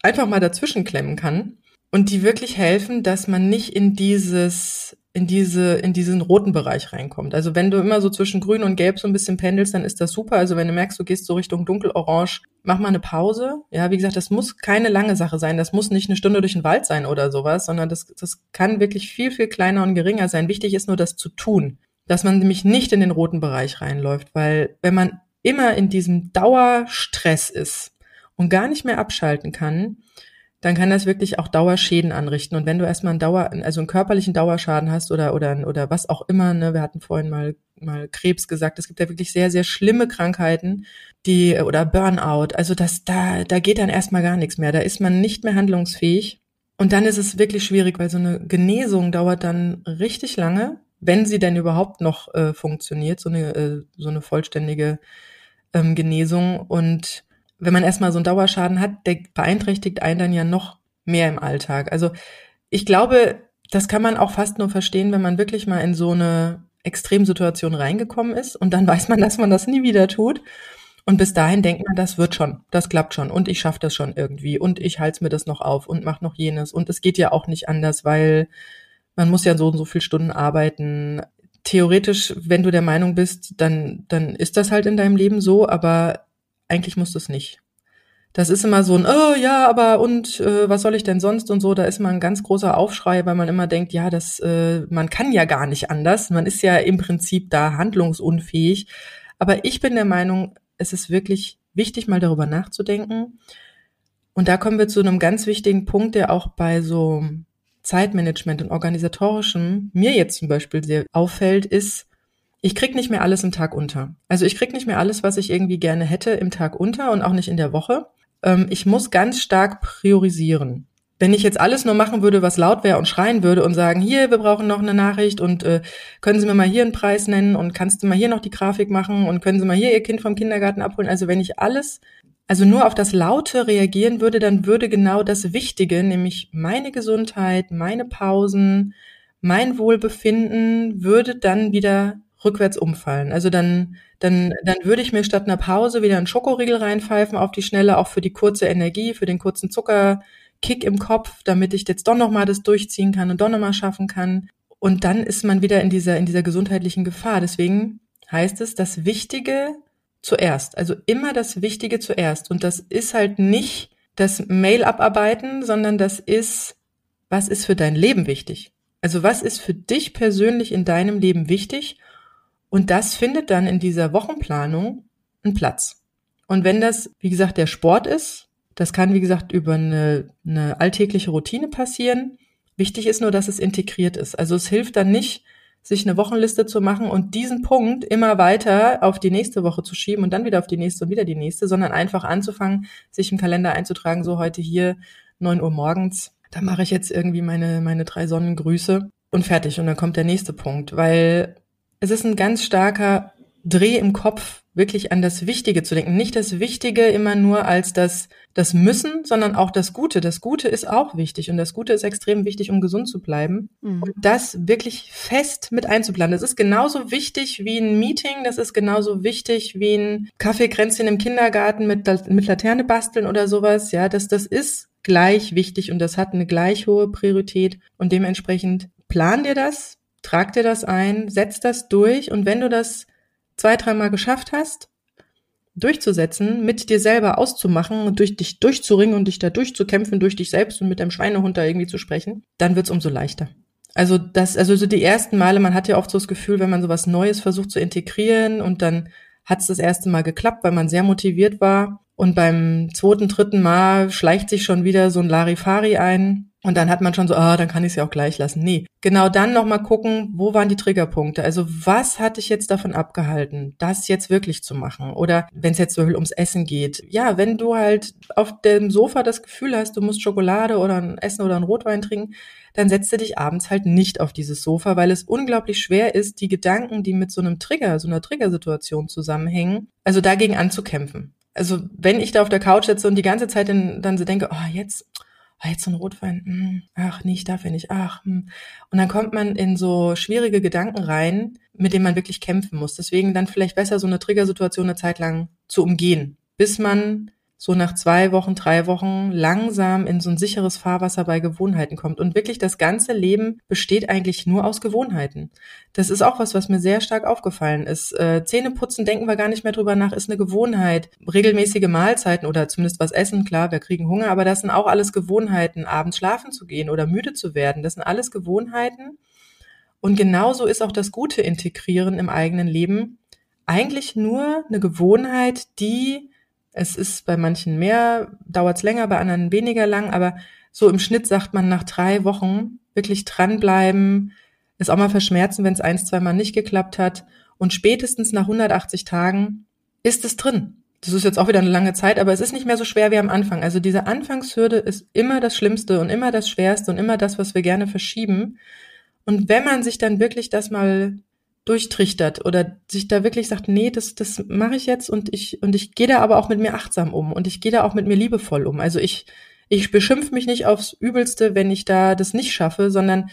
einfach mal dazwischen klemmen kann und die wirklich helfen, dass man nicht in dieses in diese, in diesen roten Bereich reinkommt. Also wenn du immer so zwischen grün und gelb so ein bisschen pendelst, dann ist das super. Also wenn du merkst, du gehst so Richtung dunkelorange, mach mal eine Pause. Ja, wie gesagt, das muss keine lange Sache sein. Das muss nicht eine Stunde durch den Wald sein oder sowas, sondern das, das kann wirklich viel, viel kleiner und geringer sein. Wichtig ist nur, das zu tun. Dass man nämlich nicht in den roten Bereich reinläuft, weil wenn man immer in diesem Dauerstress ist und gar nicht mehr abschalten kann, dann kann das wirklich auch Dauerschäden anrichten. Und wenn du erstmal einen Dauer, also einen körperlichen Dauerschaden hast oder, oder, oder was auch immer, ne, wir hatten vorhin mal, mal Krebs gesagt, es gibt ja wirklich sehr, sehr schlimme Krankheiten, die, oder Burnout. Also das, da, da geht dann erstmal gar nichts mehr. Da ist man nicht mehr handlungsfähig. Und dann ist es wirklich schwierig, weil so eine Genesung dauert dann richtig lange, wenn sie denn überhaupt noch äh, funktioniert, so eine, äh, so eine vollständige ähm, Genesung. Und wenn man erstmal so einen Dauerschaden hat, der beeinträchtigt einen dann ja noch mehr im Alltag. Also ich glaube, das kann man auch fast nur verstehen, wenn man wirklich mal in so eine Extremsituation reingekommen ist und dann weiß man, dass man das nie wieder tut. Und bis dahin denkt man, das wird schon, das klappt schon und ich schaffe das schon irgendwie und ich halte mir das noch auf und mache noch jenes. Und es geht ja auch nicht anders, weil man muss ja so und so viele Stunden arbeiten. Theoretisch, wenn du der Meinung bist, dann, dann ist das halt in deinem Leben so, aber eigentlich muss das nicht. Das ist immer so ein, oh ja, aber und äh, was soll ich denn sonst und so, da ist mal ein ganz großer Aufschrei, weil man immer denkt, ja, das, äh, man kann ja gar nicht anders. Man ist ja im Prinzip da handlungsunfähig. Aber ich bin der Meinung, es ist wirklich wichtig, mal darüber nachzudenken. Und da kommen wir zu einem ganz wichtigen Punkt, der auch bei so Zeitmanagement und organisatorischem mir jetzt zum Beispiel sehr auffällt, ist, ich krieg nicht mehr alles im Tag unter. Also ich krieg nicht mehr alles, was ich irgendwie gerne hätte, im Tag unter und auch nicht in der Woche. Ähm, ich muss ganz stark priorisieren. Wenn ich jetzt alles nur machen würde, was laut wäre und schreien würde und sagen, hier, wir brauchen noch eine Nachricht und äh, können Sie mir mal hier einen Preis nennen und kannst du mal hier noch die Grafik machen und können Sie mal hier Ihr Kind vom Kindergarten abholen. Also wenn ich alles, also nur auf das Laute reagieren würde, dann würde genau das Wichtige, nämlich meine Gesundheit, meine Pausen, mein Wohlbefinden, würde dann wieder rückwärts umfallen. Also dann, dann, dann würde ich mir statt einer Pause wieder einen Schokoriegel reinpfeifen auf die Schnelle, auch für die kurze Energie, für den kurzen Zuckerkick im Kopf, damit ich jetzt doch nochmal das durchziehen kann und doch nochmal schaffen kann. Und dann ist man wieder in dieser, in dieser gesundheitlichen Gefahr. Deswegen heißt es, das Wichtige zuerst. Also immer das Wichtige zuerst. Und das ist halt nicht das Mail abarbeiten, sondern das ist, was ist für dein Leben wichtig? Also was ist für dich persönlich in deinem Leben wichtig? Und das findet dann in dieser Wochenplanung einen Platz. Und wenn das, wie gesagt, der Sport ist, das kann, wie gesagt, über eine, eine alltägliche Routine passieren. Wichtig ist nur, dass es integriert ist. Also es hilft dann nicht, sich eine Wochenliste zu machen und diesen Punkt immer weiter auf die nächste Woche zu schieben und dann wieder auf die nächste und wieder die nächste, sondern einfach anzufangen, sich im Kalender einzutragen, so heute hier neun Uhr morgens, da mache ich jetzt irgendwie meine, meine drei Sonnengrüße und fertig. Und dann kommt der nächste Punkt, weil es ist ein ganz starker Dreh im Kopf, wirklich an das Wichtige zu denken. Nicht das Wichtige immer nur als das, das Müssen, sondern auch das Gute. Das Gute ist auch wichtig und das Gute ist extrem wichtig, um gesund zu bleiben. Mhm. Und das wirklich fest mit einzuplanen. Das ist genauso wichtig wie ein Meeting, das ist genauso wichtig wie ein Kaffeekränzchen im Kindergarten mit, mit Laterne basteln oder sowas. Ja, das, das ist gleich wichtig und das hat eine gleich hohe Priorität und dementsprechend plan dir das, trag dir das ein, setz das durch und wenn du das zwei, dreimal geschafft hast, durchzusetzen, mit dir selber auszumachen und durch dich durchzuringen und dich da durchzukämpfen, durch dich selbst und mit deinem Schweinehund da irgendwie zu sprechen, dann wird's umso leichter. Also das, also so die ersten Male, man hat ja oft so das Gefühl, wenn man sowas Neues versucht zu integrieren und dann hat's das erste Mal geklappt, weil man sehr motiviert war und beim zweiten, dritten Mal schleicht sich schon wieder so ein Larifari ein und dann hat man schon so, ah, dann kann ich es ja auch gleich lassen. Nee, genau dann nochmal gucken, wo waren die Triggerpunkte? Also was hat dich jetzt davon abgehalten, das jetzt wirklich zu machen? Oder wenn es jetzt so ums Essen geht, ja, wenn du halt auf dem Sofa das Gefühl hast, du musst Schokolade oder ein Essen oder ein Rotwein trinken, dann setzt du dich abends halt nicht auf dieses Sofa, weil es unglaublich schwer ist, die Gedanken, die mit so einem Trigger, so einer Triggersituation zusammenhängen, also dagegen anzukämpfen. Also wenn ich da auf der Couch sitze und die ganze Zeit dann so denke, oh, jetzt ah, jetzt so ein Rotwein, mh, hm, ach, nee, ich darf ja nicht, ach. Mh. Hm. Und dann kommt man in so schwierige Gedanken rein, mit denen man wirklich kämpfen muss. Deswegen dann vielleicht besser so eine Triggersituation eine Zeit lang zu umgehen, bis man so nach zwei Wochen, drei Wochen langsam in so ein sicheres Fahrwasser bei Gewohnheiten kommt. Und wirklich das ganze Leben besteht eigentlich nur aus Gewohnheiten. Das ist auch was, was mir sehr stark aufgefallen ist. Äh, Zähneputzen denken wir gar nicht mehr drüber nach, ist eine Gewohnheit. Regelmäßige Mahlzeiten oder zumindest was essen, klar, wir kriegen Hunger, aber das sind auch alles Gewohnheiten, abends schlafen zu gehen oder müde zu werden. Das sind alles Gewohnheiten. Und genauso ist auch das gute Integrieren im eigenen Leben eigentlich nur eine Gewohnheit, die es ist bei manchen mehr, dauert es länger, bei anderen weniger lang, aber so im Schnitt sagt man nach drei Wochen wirklich dranbleiben, es auch mal verschmerzen, wenn es eins, zweimal nicht geklappt hat. Und spätestens nach 180 Tagen ist es drin. Das ist jetzt auch wieder eine lange Zeit, aber es ist nicht mehr so schwer wie am Anfang. Also diese Anfangshürde ist immer das Schlimmste und immer das Schwerste und immer das, was wir gerne verschieben. Und wenn man sich dann wirklich das mal durchtrichtert oder sich da wirklich sagt, nee, das, das mache ich jetzt und ich, und ich gehe da aber auch mit mir achtsam um und ich gehe da auch mit mir liebevoll um. Also ich, ich beschimpfe mich nicht aufs Übelste, wenn ich da das nicht schaffe, sondern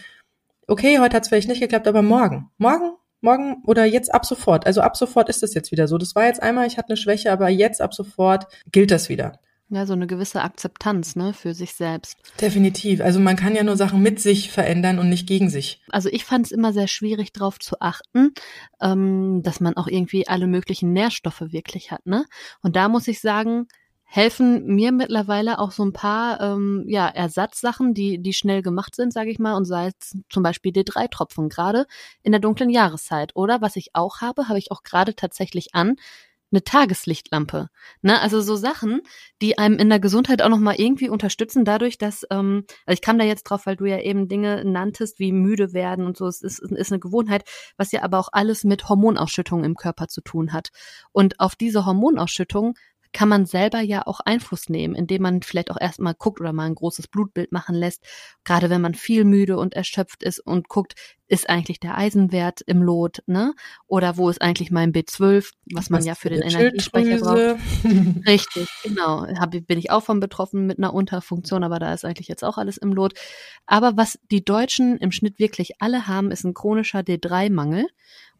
okay, heute hat es vielleicht nicht geklappt, aber morgen, morgen, morgen oder jetzt ab sofort. Also ab sofort ist es jetzt wieder so. Das war jetzt einmal, ich hatte eine Schwäche, aber jetzt ab sofort gilt das wieder. Ja, so eine gewisse Akzeptanz, ne, für sich selbst. Definitiv. Also man kann ja nur Sachen mit sich verändern und nicht gegen sich. Also ich fand es immer sehr schwierig, darauf zu achten, ähm, dass man auch irgendwie alle möglichen Nährstoffe wirklich hat, ne? Und da muss ich sagen, helfen mir mittlerweile auch so ein paar ähm, ja, Ersatzsachen, die, die schnell gemacht sind, sage ich mal, und sei es zum Beispiel D3-Tropfen, gerade in der dunklen Jahreszeit. Oder was ich auch habe, habe ich auch gerade tatsächlich an, eine Tageslichtlampe. Ne? Also so Sachen, die einem in der Gesundheit auch nochmal irgendwie unterstützen, dadurch, dass, ähm, also ich kam da jetzt drauf, weil du ja eben Dinge nanntest, wie müde werden und so, es ist, ist eine Gewohnheit, was ja aber auch alles mit Hormonausschüttung im Körper zu tun hat. Und auf diese Hormonausschüttung kann man selber ja auch Einfluss nehmen, indem man vielleicht auch erstmal guckt oder mal ein großes Blutbild machen lässt. Gerade wenn man viel müde und erschöpft ist und guckt, ist eigentlich der Eisenwert im Lot, ne? Oder wo ist eigentlich mein B12, was man was ja für den Energiespeicher braucht. Richtig, genau. Hab, bin ich auch von betroffen mit einer Unterfunktion, aber da ist eigentlich jetzt auch alles im Lot. Aber was die Deutschen im Schnitt wirklich alle haben, ist ein chronischer D3-Mangel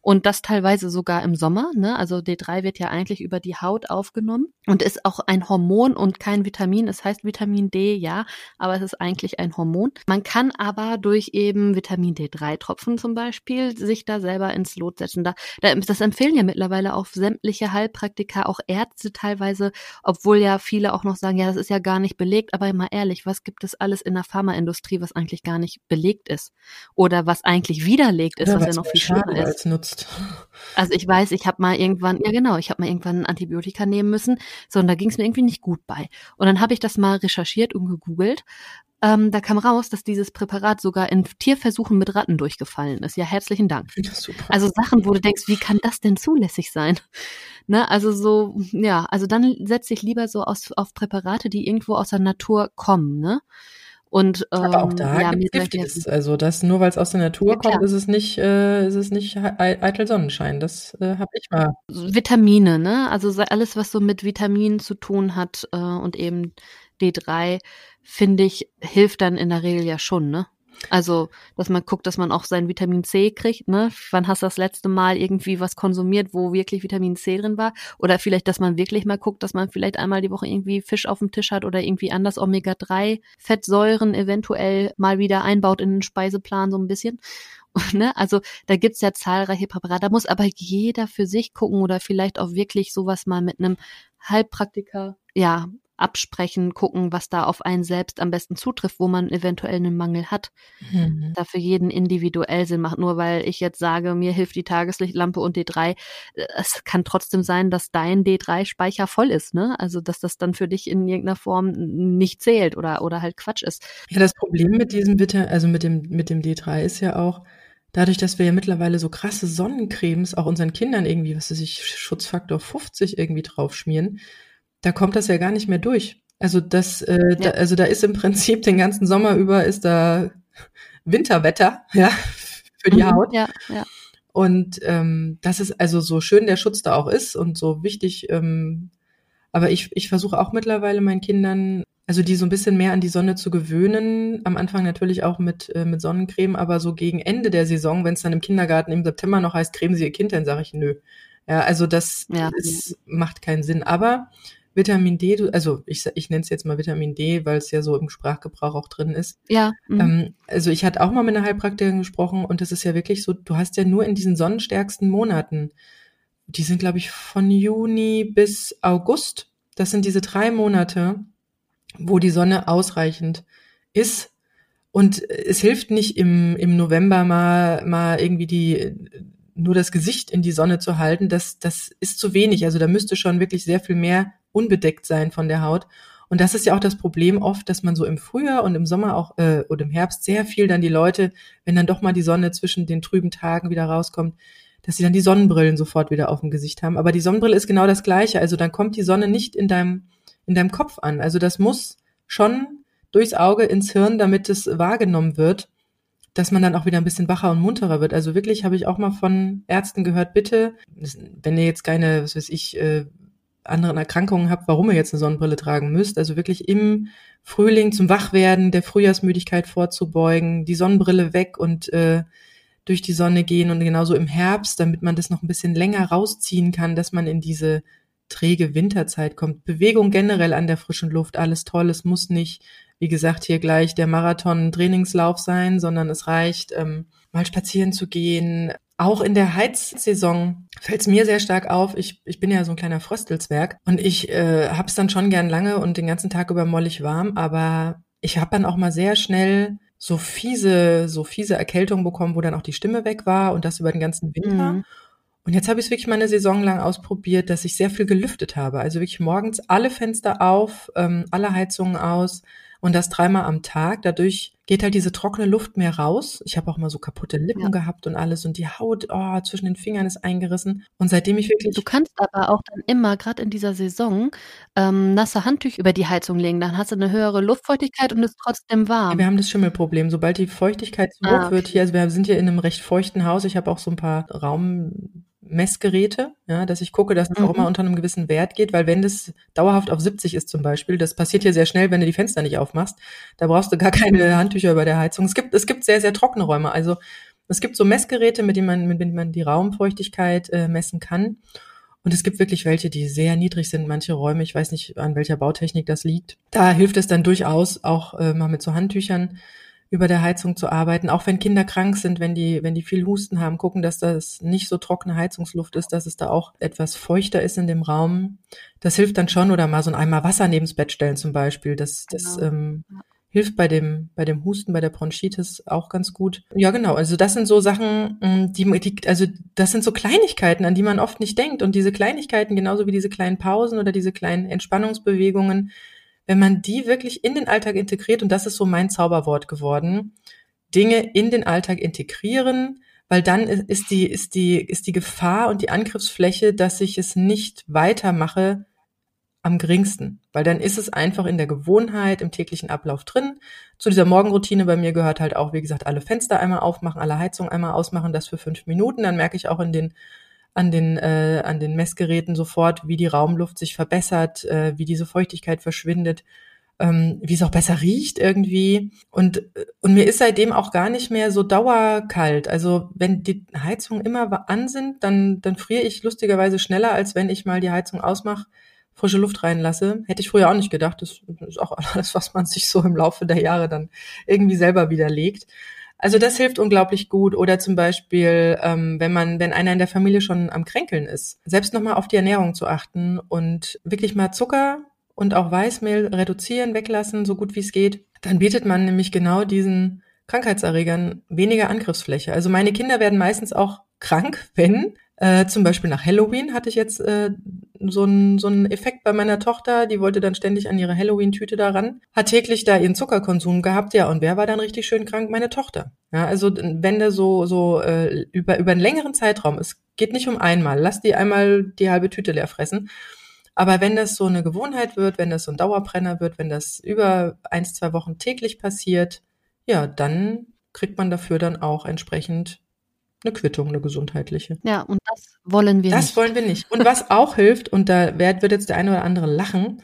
und das teilweise sogar im Sommer. Ne? Also D3 wird ja eigentlich über die Haut aufgenommen und ist auch ein Hormon und kein Vitamin. Es heißt Vitamin D, ja, aber es ist eigentlich ein Hormon. Man kann aber durch eben Vitamin D3-Tropfen zum Beispiel sich da selber ins Lot setzen. Da, das empfehlen ja mittlerweile auch sämtliche Heilpraktiker, auch Ärzte teilweise, obwohl ja viele auch noch sagen, ja, das ist ja gar nicht belegt. Aber immer ehrlich, was gibt es alles in der Pharmaindustrie, was eigentlich gar nicht belegt ist? Oder was eigentlich widerlegt ist, ja, was ja noch viel schlimmer ist? Nutzt. Also ich weiß, ich habe mal irgendwann, ja genau, ich habe mal irgendwann ein Antibiotika nehmen müssen, So, und da ging es mir irgendwie nicht gut bei. Und dann habe ich das mal recherchiert und gegoogelt. Ähm, da kam raus, dass dieses Präparat sogar in Tierversuchen mit Ratten durchgefallen ist. Ja, herzlichen Dank. Also Sachen, wo du denkst, wie kann das denn zulässig sein? Ne, also so, ja, also dann setze ich lieber so aus, auf Präparate, die irgendwo aus der Natur kommen, ne? Und ähm, Aber auch da ja, gibt es Giftiges. Also das nur weil es aus der Natur Ja, klar. kommt, ist es nicht, äh, ist es nicht ei- eitel Sonnenschein. Das äh, habe ich mal. Vitamine, ne? Also so alles, was so mit Vitaminen zu tun hat äh, und eben D3, finde ich, hilft dann in der Regel ja schon, ne? Also, dass man guckt, dass man auch sein Vitamin C kriegt, ne? Wann hast du das letzte Mal irgendwie was konsumiert, wo wirklich Vitamin C drin war? Oder vielleicht, dass man wirklich mal guckt, dass man vielleicht einmal die Woche irgendwie Fisch auf dem Tisch hat oder irgendwie anders Omega-3-Fettsäuren eventuell mal wieder einbaut in den Speiseplan so ein bisschen. Ne? Also da gibt's ja zahlreiche Präparate. Da muss aber jeder für sich gucken oder vielleicht auch wirklich sowas mal mit einem Heilpraktiker ja absprechen, gucken, was da auf einen selbst am besten zutrifft, wo man eventuell einen Mangel hat. Mhm. Da für jeden individuell Sinn macht. Nur weil ich jetzt sage, mir hilft die Tageslichtlampe und D3, äh, es kann trotzdem sein, dass dein D3-Speicher voll ist, ne? Also dass das dann für dich in irgendeiner Form nicht zählt oder oder halt Quatsch ist. Ja, das Problem mit diesem Vita, also mit dem, mit dem D3 ist ja auch, dadurch, dass wir ja mittlerweile so krasse Sonnencremes auch unseren Kindern irgendwie, was weiß ich, Schutzfaktor 50 irgendwie draufschmieren, da kommt das ja gar nicht mehr durch. Also das, äh, da, Ja. also da ist im Prinzip den ganzen Sommer über ist da Winterwetter, ja, für die Mhm, Haut. Ja, ja. Und ähm, das ist also so schön der Schutz da auch ist und so wichtig. Ähm, aber ich, ich versuche auch mittlerweile meinen Kindern, also die so ein bisschen mehr an die Sonne zu gewöhnen. Am Anfang natürlich auch mit, äh, mit Sonnencreme, aber so gegen Ende der Saison, wenn es dann im Kindergarten im September noch heißt, cremen Sie Ihr Kind, dann sage ich nö. Ja, also das Ja. ist, macht keinen Sinn. Aber Vitamin D, du, also ich, ich nenne es jetzt mal Vitamin D, weil es ja so im Sprachgebrauch auch drin ist. Ja, mhm. Ähm, also ich hatte auch mal mit einer Heilpraktikerin gesprochen und es ist ja wirklich so, du hast ja nur in diesen sonnenstärksten Monaten, die sind glaube ich von Juni bis August, das sind diese drei Monate, wo die Sonne ausreichend ist. Und es hilft nicht im, im November mal, mal irgendwie die, nur das Gesicht in die Sonne zu halten. Das, das ist zu wenig. Also da müsste schon wirklich sehr viel mehr unbedeckt sein von der Haut. Und das ist ja auch das Problem oft, dass man so im Frühjahr und im Sommer auch äh, oder im Herbst sehr viel dann die Leute, wenn dann doch mal die Sonne zwischen den trüben Tagen wieder rauskommt, dass sie dann die Sonnenbrillen sofort wieder auf dem Gesicht haben. Aber die Sonnenbrille ist genau das Gleiche. Also dann kommt die Sonne nicht in deinem, in deinem Kopf an. Also das muss schon durchs Auge ins Hirn, damit es wahrgenommen wird, dass man dann auch wieder ein bisschen wacher und munterer wird. Also wirklich habe ich auch mal von Ärzten gehört, bitte, wenn ihr jetzt keine, was weiß ich, äh, anderen Erkrankungen habt, warum ihr jetzt eine Sonnenbrille tragen müsst. Also wirklich im Frühling zum Wachwerden, der Frühjahrsmüdigkeit vorzubeugen, die Sonnenbrille weg und äh, durch die Sonne gehen und genauso im Herbst, damit man das noch ein bisschen länger rausziehen kann, dass man in diese träge Winterzeit kommt. Bewegung generell an der frischen Luft, alles toll. Es muss nicht, wie gesagt, hier gleich der Marathon-Trainingslauf sein, sondern es reicht, ähm, mal spazieren zu gehen. Auch in der Heizsaison fällt es mir sehr stark auf. Ich, ich bin ja so ein kleiner Fröstelswerk und ich äh, habe es dann schon gern lange und den ganzen Tag über mollig warm, aber ich habe dann auch mal sehr schnell so fiese, so fiese Erkältungen bekommen, wo dann auch die Stimme weg war und das über den ganzen Winter. Mhm. Und jetzt habe ich es wirklich mal eine Saison lang ausprobiert, dass ich sehr viel gelüftet habe. Also wirklich morgens alle Fenster auf, ähm, alle Heizungen aus und das dreimal am Tag. Dadurch geht halt diese trockene Luft mehr raus. Ich habe auch mal so kaputte Lippen Ja. gehabt und alles und die Haut oh, zwischen den Fingern ist eingerissen. Und seitdem ich wirklich Du kannst aber auch dann immer, gerade in dieser Saison, ähm, nasse Handtücher über die Heizung legen. Dann hast du eine höhere Luftfeuchtigkeit und ist trotzdem Ja, warm. wir haben das Schimmelproblem. Sobald die Feuchtigkeit zu hoch Ah, wird okay. hier, also wir sind hier in einem recht feuchten Haus. Ich habe auch so ein paar Raummessgeräte, ja, dass ich gucke, dass es auch Mhm. immer unter einem gewissen Wert geht, weil wenn das dauerhaft auf 70 ist zum Beispiel, das passiert hier sehr schnell, wenn du die Fenster nicht aufmachst, da brauchst du gar keine Handtücher über der Heizung. Es gibt, es gibt sehr, sehr trockene Räume. Also es gibt so Messgeräte, mit denen man, mit denen man die Raumfeuchtigkeit äh, messen kann. Und es gibt wirklich welche, die sehr niedrig sind, manche Räume. Ich weiß nicht, an welcher Bautechnik das liegt. Da hilft es dann durchaus auch äh, mal mit so Handtüchern über der Heizung zu arbeiten. Auch wenn Kinder krank sind, wenn die, wenn die viel Husten haben, gucken, dass das nicht so trockene Heizungsluft ist, dass es da auch etwas feuchter ist in dem Raum. Das hilft dann schon. Oder mal so ein Eimer Wasser neben's Bett stellen zum Beispiel. Das, das Genau. ähm, hilft bei dem, bei dem Husten, bei der Bronchitis auch ganz gut. Ja, genau. Also das sind so Sachen, mm, die, die, also das sind so Kleinigkeiten, an die man oft nicht denkt. Und diese Kleinigkeiten, genauso wie diese kleinen Pausen oder diese kleinen Entspannungsbewegungen, wenn man die wirklich in den Alltag integriert, und das ist so mein Zauberwort geworden, Dinge in den Alltag integrieren, weil dann ist die, ist die, ist die Gefahr und die Angriffsfläche, dass ich es nicht weitermache, am geringsten, weil dann ist es einfach in der Gewohnheit, im täglichen Ablauf drin. Zu dieser Morgenroutine bei mir gehört halt auch, wie gesagt, alle Fenster einmal aufmachen, alle Heizung einmal ausmachen, das für fünf Minuten. Dann merke ich auch in den an den äh, an den Messgeräten sofort, wie die Raumluft sich verbessert, äh, wie diese Feuchtigkeit verschwindet, ähm, wie es auch besser riecht irgendwie. Und und mir ist seitdem auch gar nicht mehr so dauerkalt. Also wenn die Heizungen immer an sind, dann dann friere ich lustigerweise schneller, als wenn ich mal die Heizung ausmache frische Luft reinlasse. Hätte ich früher auch nicht gedacht. Das ist auch alles, was man sich so im Laufe der Jahre dann irgendwie selber widerlegt. Also das hilft unglaublich gut. Oder zum Beispiel, ähm, wenn man, wenn einer in der Familie schon am Kränkeln ist, selbst nochmal auf die Ernährung zu achten und wirklich mal Zucker und auch Weißmehl reduzieren, weglassen, so gut wie es geht, dann bietet man nämlich genau diesen Krankheitserregern weniger Angriffsfläche. Also meine Kinder werden meistens auch krank, wenn äh, zum Beispiel nach Halloween hatte ich jetzt äh, so einen so einen Effekt bei meiner Tochter, die wollte dann ständig an ihre Halloween-Tüte daran, hat täglich da ihren Zuckerkonsum gehabt, ja, und wer war dann richtig schön krank? Meine Tochter. Ja, also wenn der so, so äh, über, über einen längeren Zeitraum, es geht nicht um einmal, lass die einmal die halbe Tüte leer fressen. Aber wenn das so eine Gewohnheit wird, wenn das so ein Dauerbrenner wird, wenn das über eins, zwei Wochen täglich passiert, ja, dann kriegt man dafür dann auch entsprechend eine Quittung, eine gesundheitliche. Ja, und das wollen wir das nicht. Das wollen wir nicht. Und was auch hilft, und da wird jetzt der eine oder andere lachen,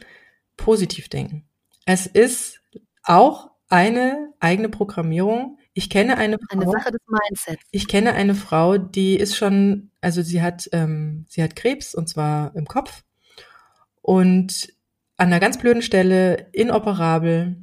positiv denken. Es ist auch eine eigene Programmierung. Ich kenne eine Frau. Eine Sache des Mindsets. Ich kenne eine Frau, die ist schon, also sie hat, ähm, sie hat Krebs und zwar im Kopf und an einer ganz blöden Stelle inoperabel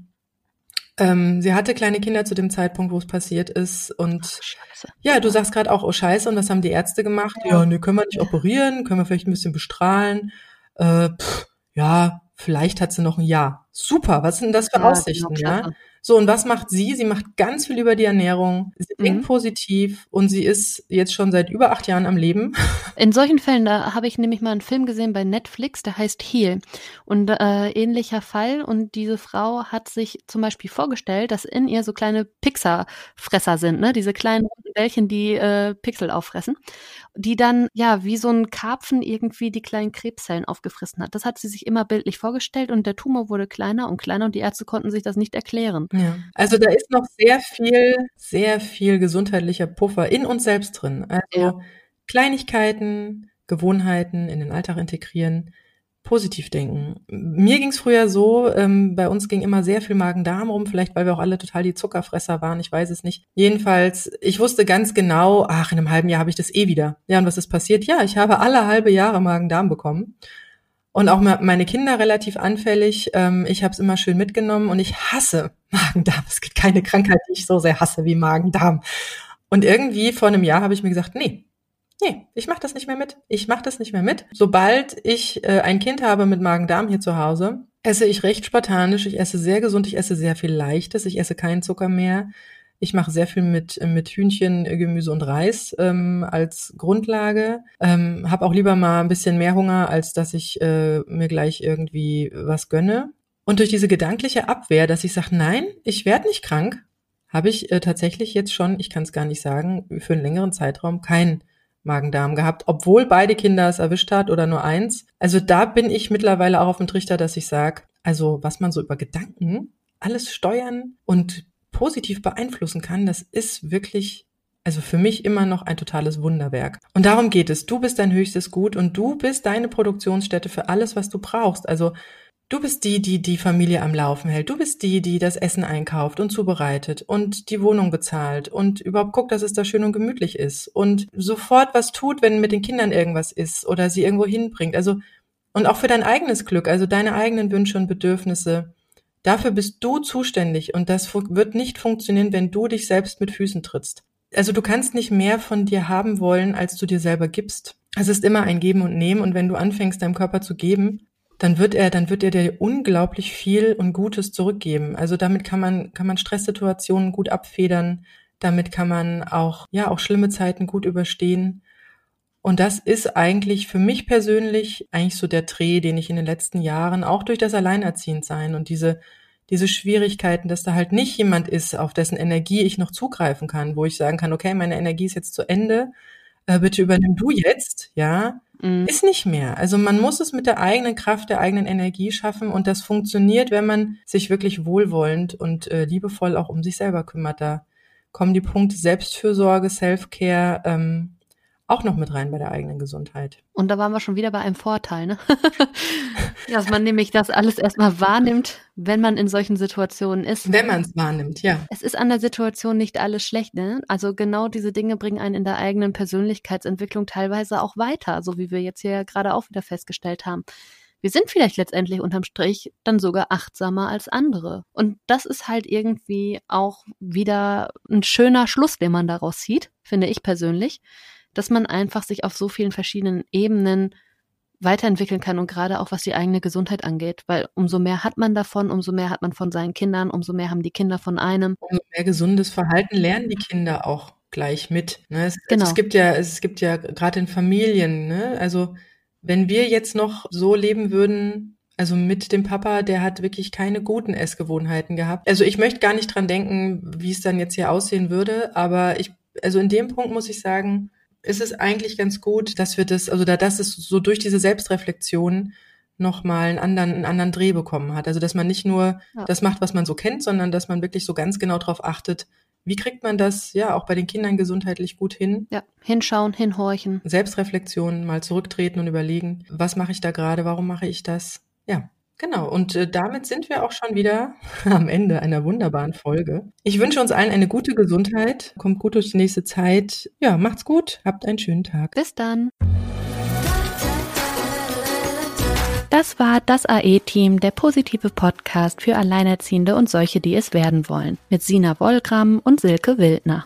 ähm, sie hatte kleine Kinder zu dem Zeitpunkt, wo es passiert ist. Und oh, ja, du sagst gerade auch, oh Scheiße, und was haben die Ärzte gemacht? Ja, ja nee, können wir nicht operieren, können wir vielleicht ein bisschen bestrahlen. Äh, pff, ja, vielleicht hat sie noch ein Jahr. Super, was sind das für ja, Aussichten, ja? So, und was macht sie? Sie macht ganz viel über die Ernährung. Sie mhm. denkt positiv und sie ist jetzt schon seit über acht Jahren am Leben. In solchen Fällen, da habe ich nämlich mal einen Film gesehen bei Netflix, der heißt Heal. Und äh, ähnlicher Fall. Und diese Frau hat sich zum Beispiel vorgestellt, dass in ihr so kleine Pixar-Fresser sind, ne? Diese kleinen Bällchen, die äh, Pixel auffressen die dann ja wie so ein Karpfen irgendwie die kleinen Krebszellen aufgefressen hat. Das hat sie sich immer bildlich vorgestellt und der Tumor wurde kleiner und kleiner und die Ärzte konnten sich das nicht erklären. Ja. Also da ist noch sehr viel, sehr viel gesundheitlicher Puffer in uns selbst drin. Also ja. Kleinigkeiten, Gewohnheiten in den Alltag integrieren, positiv denken. Mir ging es früher so, ähm, bei uns ging immer sehr viel Magen-Darm rum, vielleicht weil wir auch alle total die Zuckerfresser waren, ich weiß es nicht. Jedenfalls, ich wusste ganz genau, ach, in einem halben Jahr habe ich das eh wieder. Ja, und was ist passiert? Ja, ich habe alle halbe Jahre Magen-Darm bekommen. Und auch meine Kinder relativ anfällig. Ähm, ich habe es immer schön mitgenommen und ich hasse Magen-Darm. Es gibt keine Krankheit, die ich so sehr hasse wie Magen-Darm. Und irgendwie vor einem Jahr habe ich mir gesagt, nee, Nee, ich mache das nicht mehr mit. Ich mache das nicht mehr mit. Sobald ich äh, ein Kind habe mit Magen-Darm hier zu Hause, esse ich recht spartanisch. Ich esse sehr gesund. Ich esse sehr viel Leichtes. Ich esse keinen Zucker mehr. Ich mache sehr viel mit, mit Hühnchen, Gemüse und Reis ähm, als Grundlage. Ähm, habe auch lieber mal ein bisschen mehr Hunger, als dass ich äh, mir gleich irgendwie was gönne. Und durch diese gedankliche Abwehr, dass ich sage, nein, ich werde nicht krank, habe ich äh, tatsächlich jetzt schon, ich kann es gar nicht sagen, für einen längeren Zeitraum kein Magen-Darm gehabt, obwohl beide Kinder es erwischt hat oder nur eins. Also da bin ich mittlerweile auch auf dem Trichter, dass ich sage, also was man so über Gedanken alles steuern und positiv beeinflussen kann, das ist wirklich, also für mich immer noch ein totales Wunderwerk. Und darum geht es. Du bist dein höchstes Gut und du bist deine Produktionsstätte für alles, was du brauchst. Also Du bist die, die die Familie am Laufen hält. Du bist die, die das Essen einkauft und zubereitet und die Wohnung bezahlt und überhaupt guckt, dass es da schön und gemütlich ist und sofort was tut, wenn mit den Kindern irgendwas ist oder sie irgendwo hinbringt. Also, und auch für dein eigenes Glück, also deine eigenen Wünsche und Bedürfnisse. Dafür bist du zuständig und das wird nicht funktionieren, wenn du dich selbst mit Füßen trittst. Also du kannst nicht mehr von dir haben wollen, als du dir selber gibst. Es ist immer ein Geben und Nehmen und wenn du anfängst, deinem Körper zu geben, dann wird er, dann wird er dir unglaublich viel und Gutes zurückgeben. Also damit kann man, kann man Stresssituationen gut abfedern. Damit kann man auch, ja, auch schlimme Zeiten gut überstehen. Und das ist eigentlich für mich persönlich eigentlich so der Dreh, den ich in den letzten Jahren auch durch das Alleinerziehendsein und diese, diese Schwierigkeiten, dass da halt nicht jemand ist, auf dessen Energie ich noch zugreifen kann, wo ich sagen kann, okay, meine Energie ist jetzt zu Ende, äh, bitte übernimm du jetzt, ja, mhm. ist nicht mehr. Also man muss es mit der eigenen Kraft, der eigenen Energie schaffen und das funktioniert, wenn man sich wirklich wohlwollend und äh, liebevoll auch um sich selber kümmert. Da kommen die Punkte Selbstfürsorge, Self-Care, ähm, auch noch mit rein bei der eigenen Gesundheit. Und da waren wir schon wieder bei einem Vorteil, ne? Dass man nämlich das alles erstmal wahrnimmt, wenn man in solchen Situationen ist. Wenn man es wahrnimmt, ja. Es ist an der Situation nicht alles schlecht, ne? Also genau diese Dinge bringen einen in der eigenen Persönlichkeitsentwicklung teilweise auch weiter, so wie wir jetzt hier gerade auch wieder festgestellt haben. Wir sind vielleicht letztendlich unterm Strich dann sogar achtsamer als andere. Und das ist halt irgendwie auch wieder ein schöner Schluss, den man daraus sieht, finde ich persönlich dass man einfach sich auf so vielen verschiedenen Ebenen weiterentwickeln kann und gerade auch was die eigene Gesundheit angeht, weil umso mehr hat man davon, umso mehr hat man von seinen Kindern, umso mehr haben die Kinder von einem. Umso mehr gesundes Verhalten lernen die Kinder auch gleich mit. Ne? Es, genau. es gibt ja, es gibt ja gerade in Familien, ne? also wenn wir jetzt noch so leben würden, also mit dem Papa, der hat wirklich keine guten Essgewohnheiten gehabt. Also ich möchte gar nicht dran denken, wie es dann jetzt hier aussehen würde, aber ich, also in dem Punkt muss ich sagen, ist es eigentlich ganz gut, dass wir das, also da das ist so durch diese Selbstreflexion nochmal einen anderen, einen anderen Dreh bekommen hat. Also dass man nicht nur ja. das macht, was man so kennt, sondern dass man wirklich so ganz genau darauf achtet, wie kriegt man das ja auch bei den Kindern gesundheitlich gut hin? Ja, hinschauen, hinhorchen. Selbstreflexion, mal zurücktreten und überlegen, was mache ich da gerade, warum mache ich das? Ja, Genau, und äh, damit sind wir auch schon wieder am Ende einer wunderbaren Folge. Ich wünsche uns allen eine gute Gesundheit, kommt gut durch die nächste Zeit. Ja, macht's gut, habt einen schönen Tag. Bis dann. Das war das AE-Team, der positive Podcast für Alleinerziehende und solche, die es werden wollen, mit Sina Wollgramm und Silke Wildner.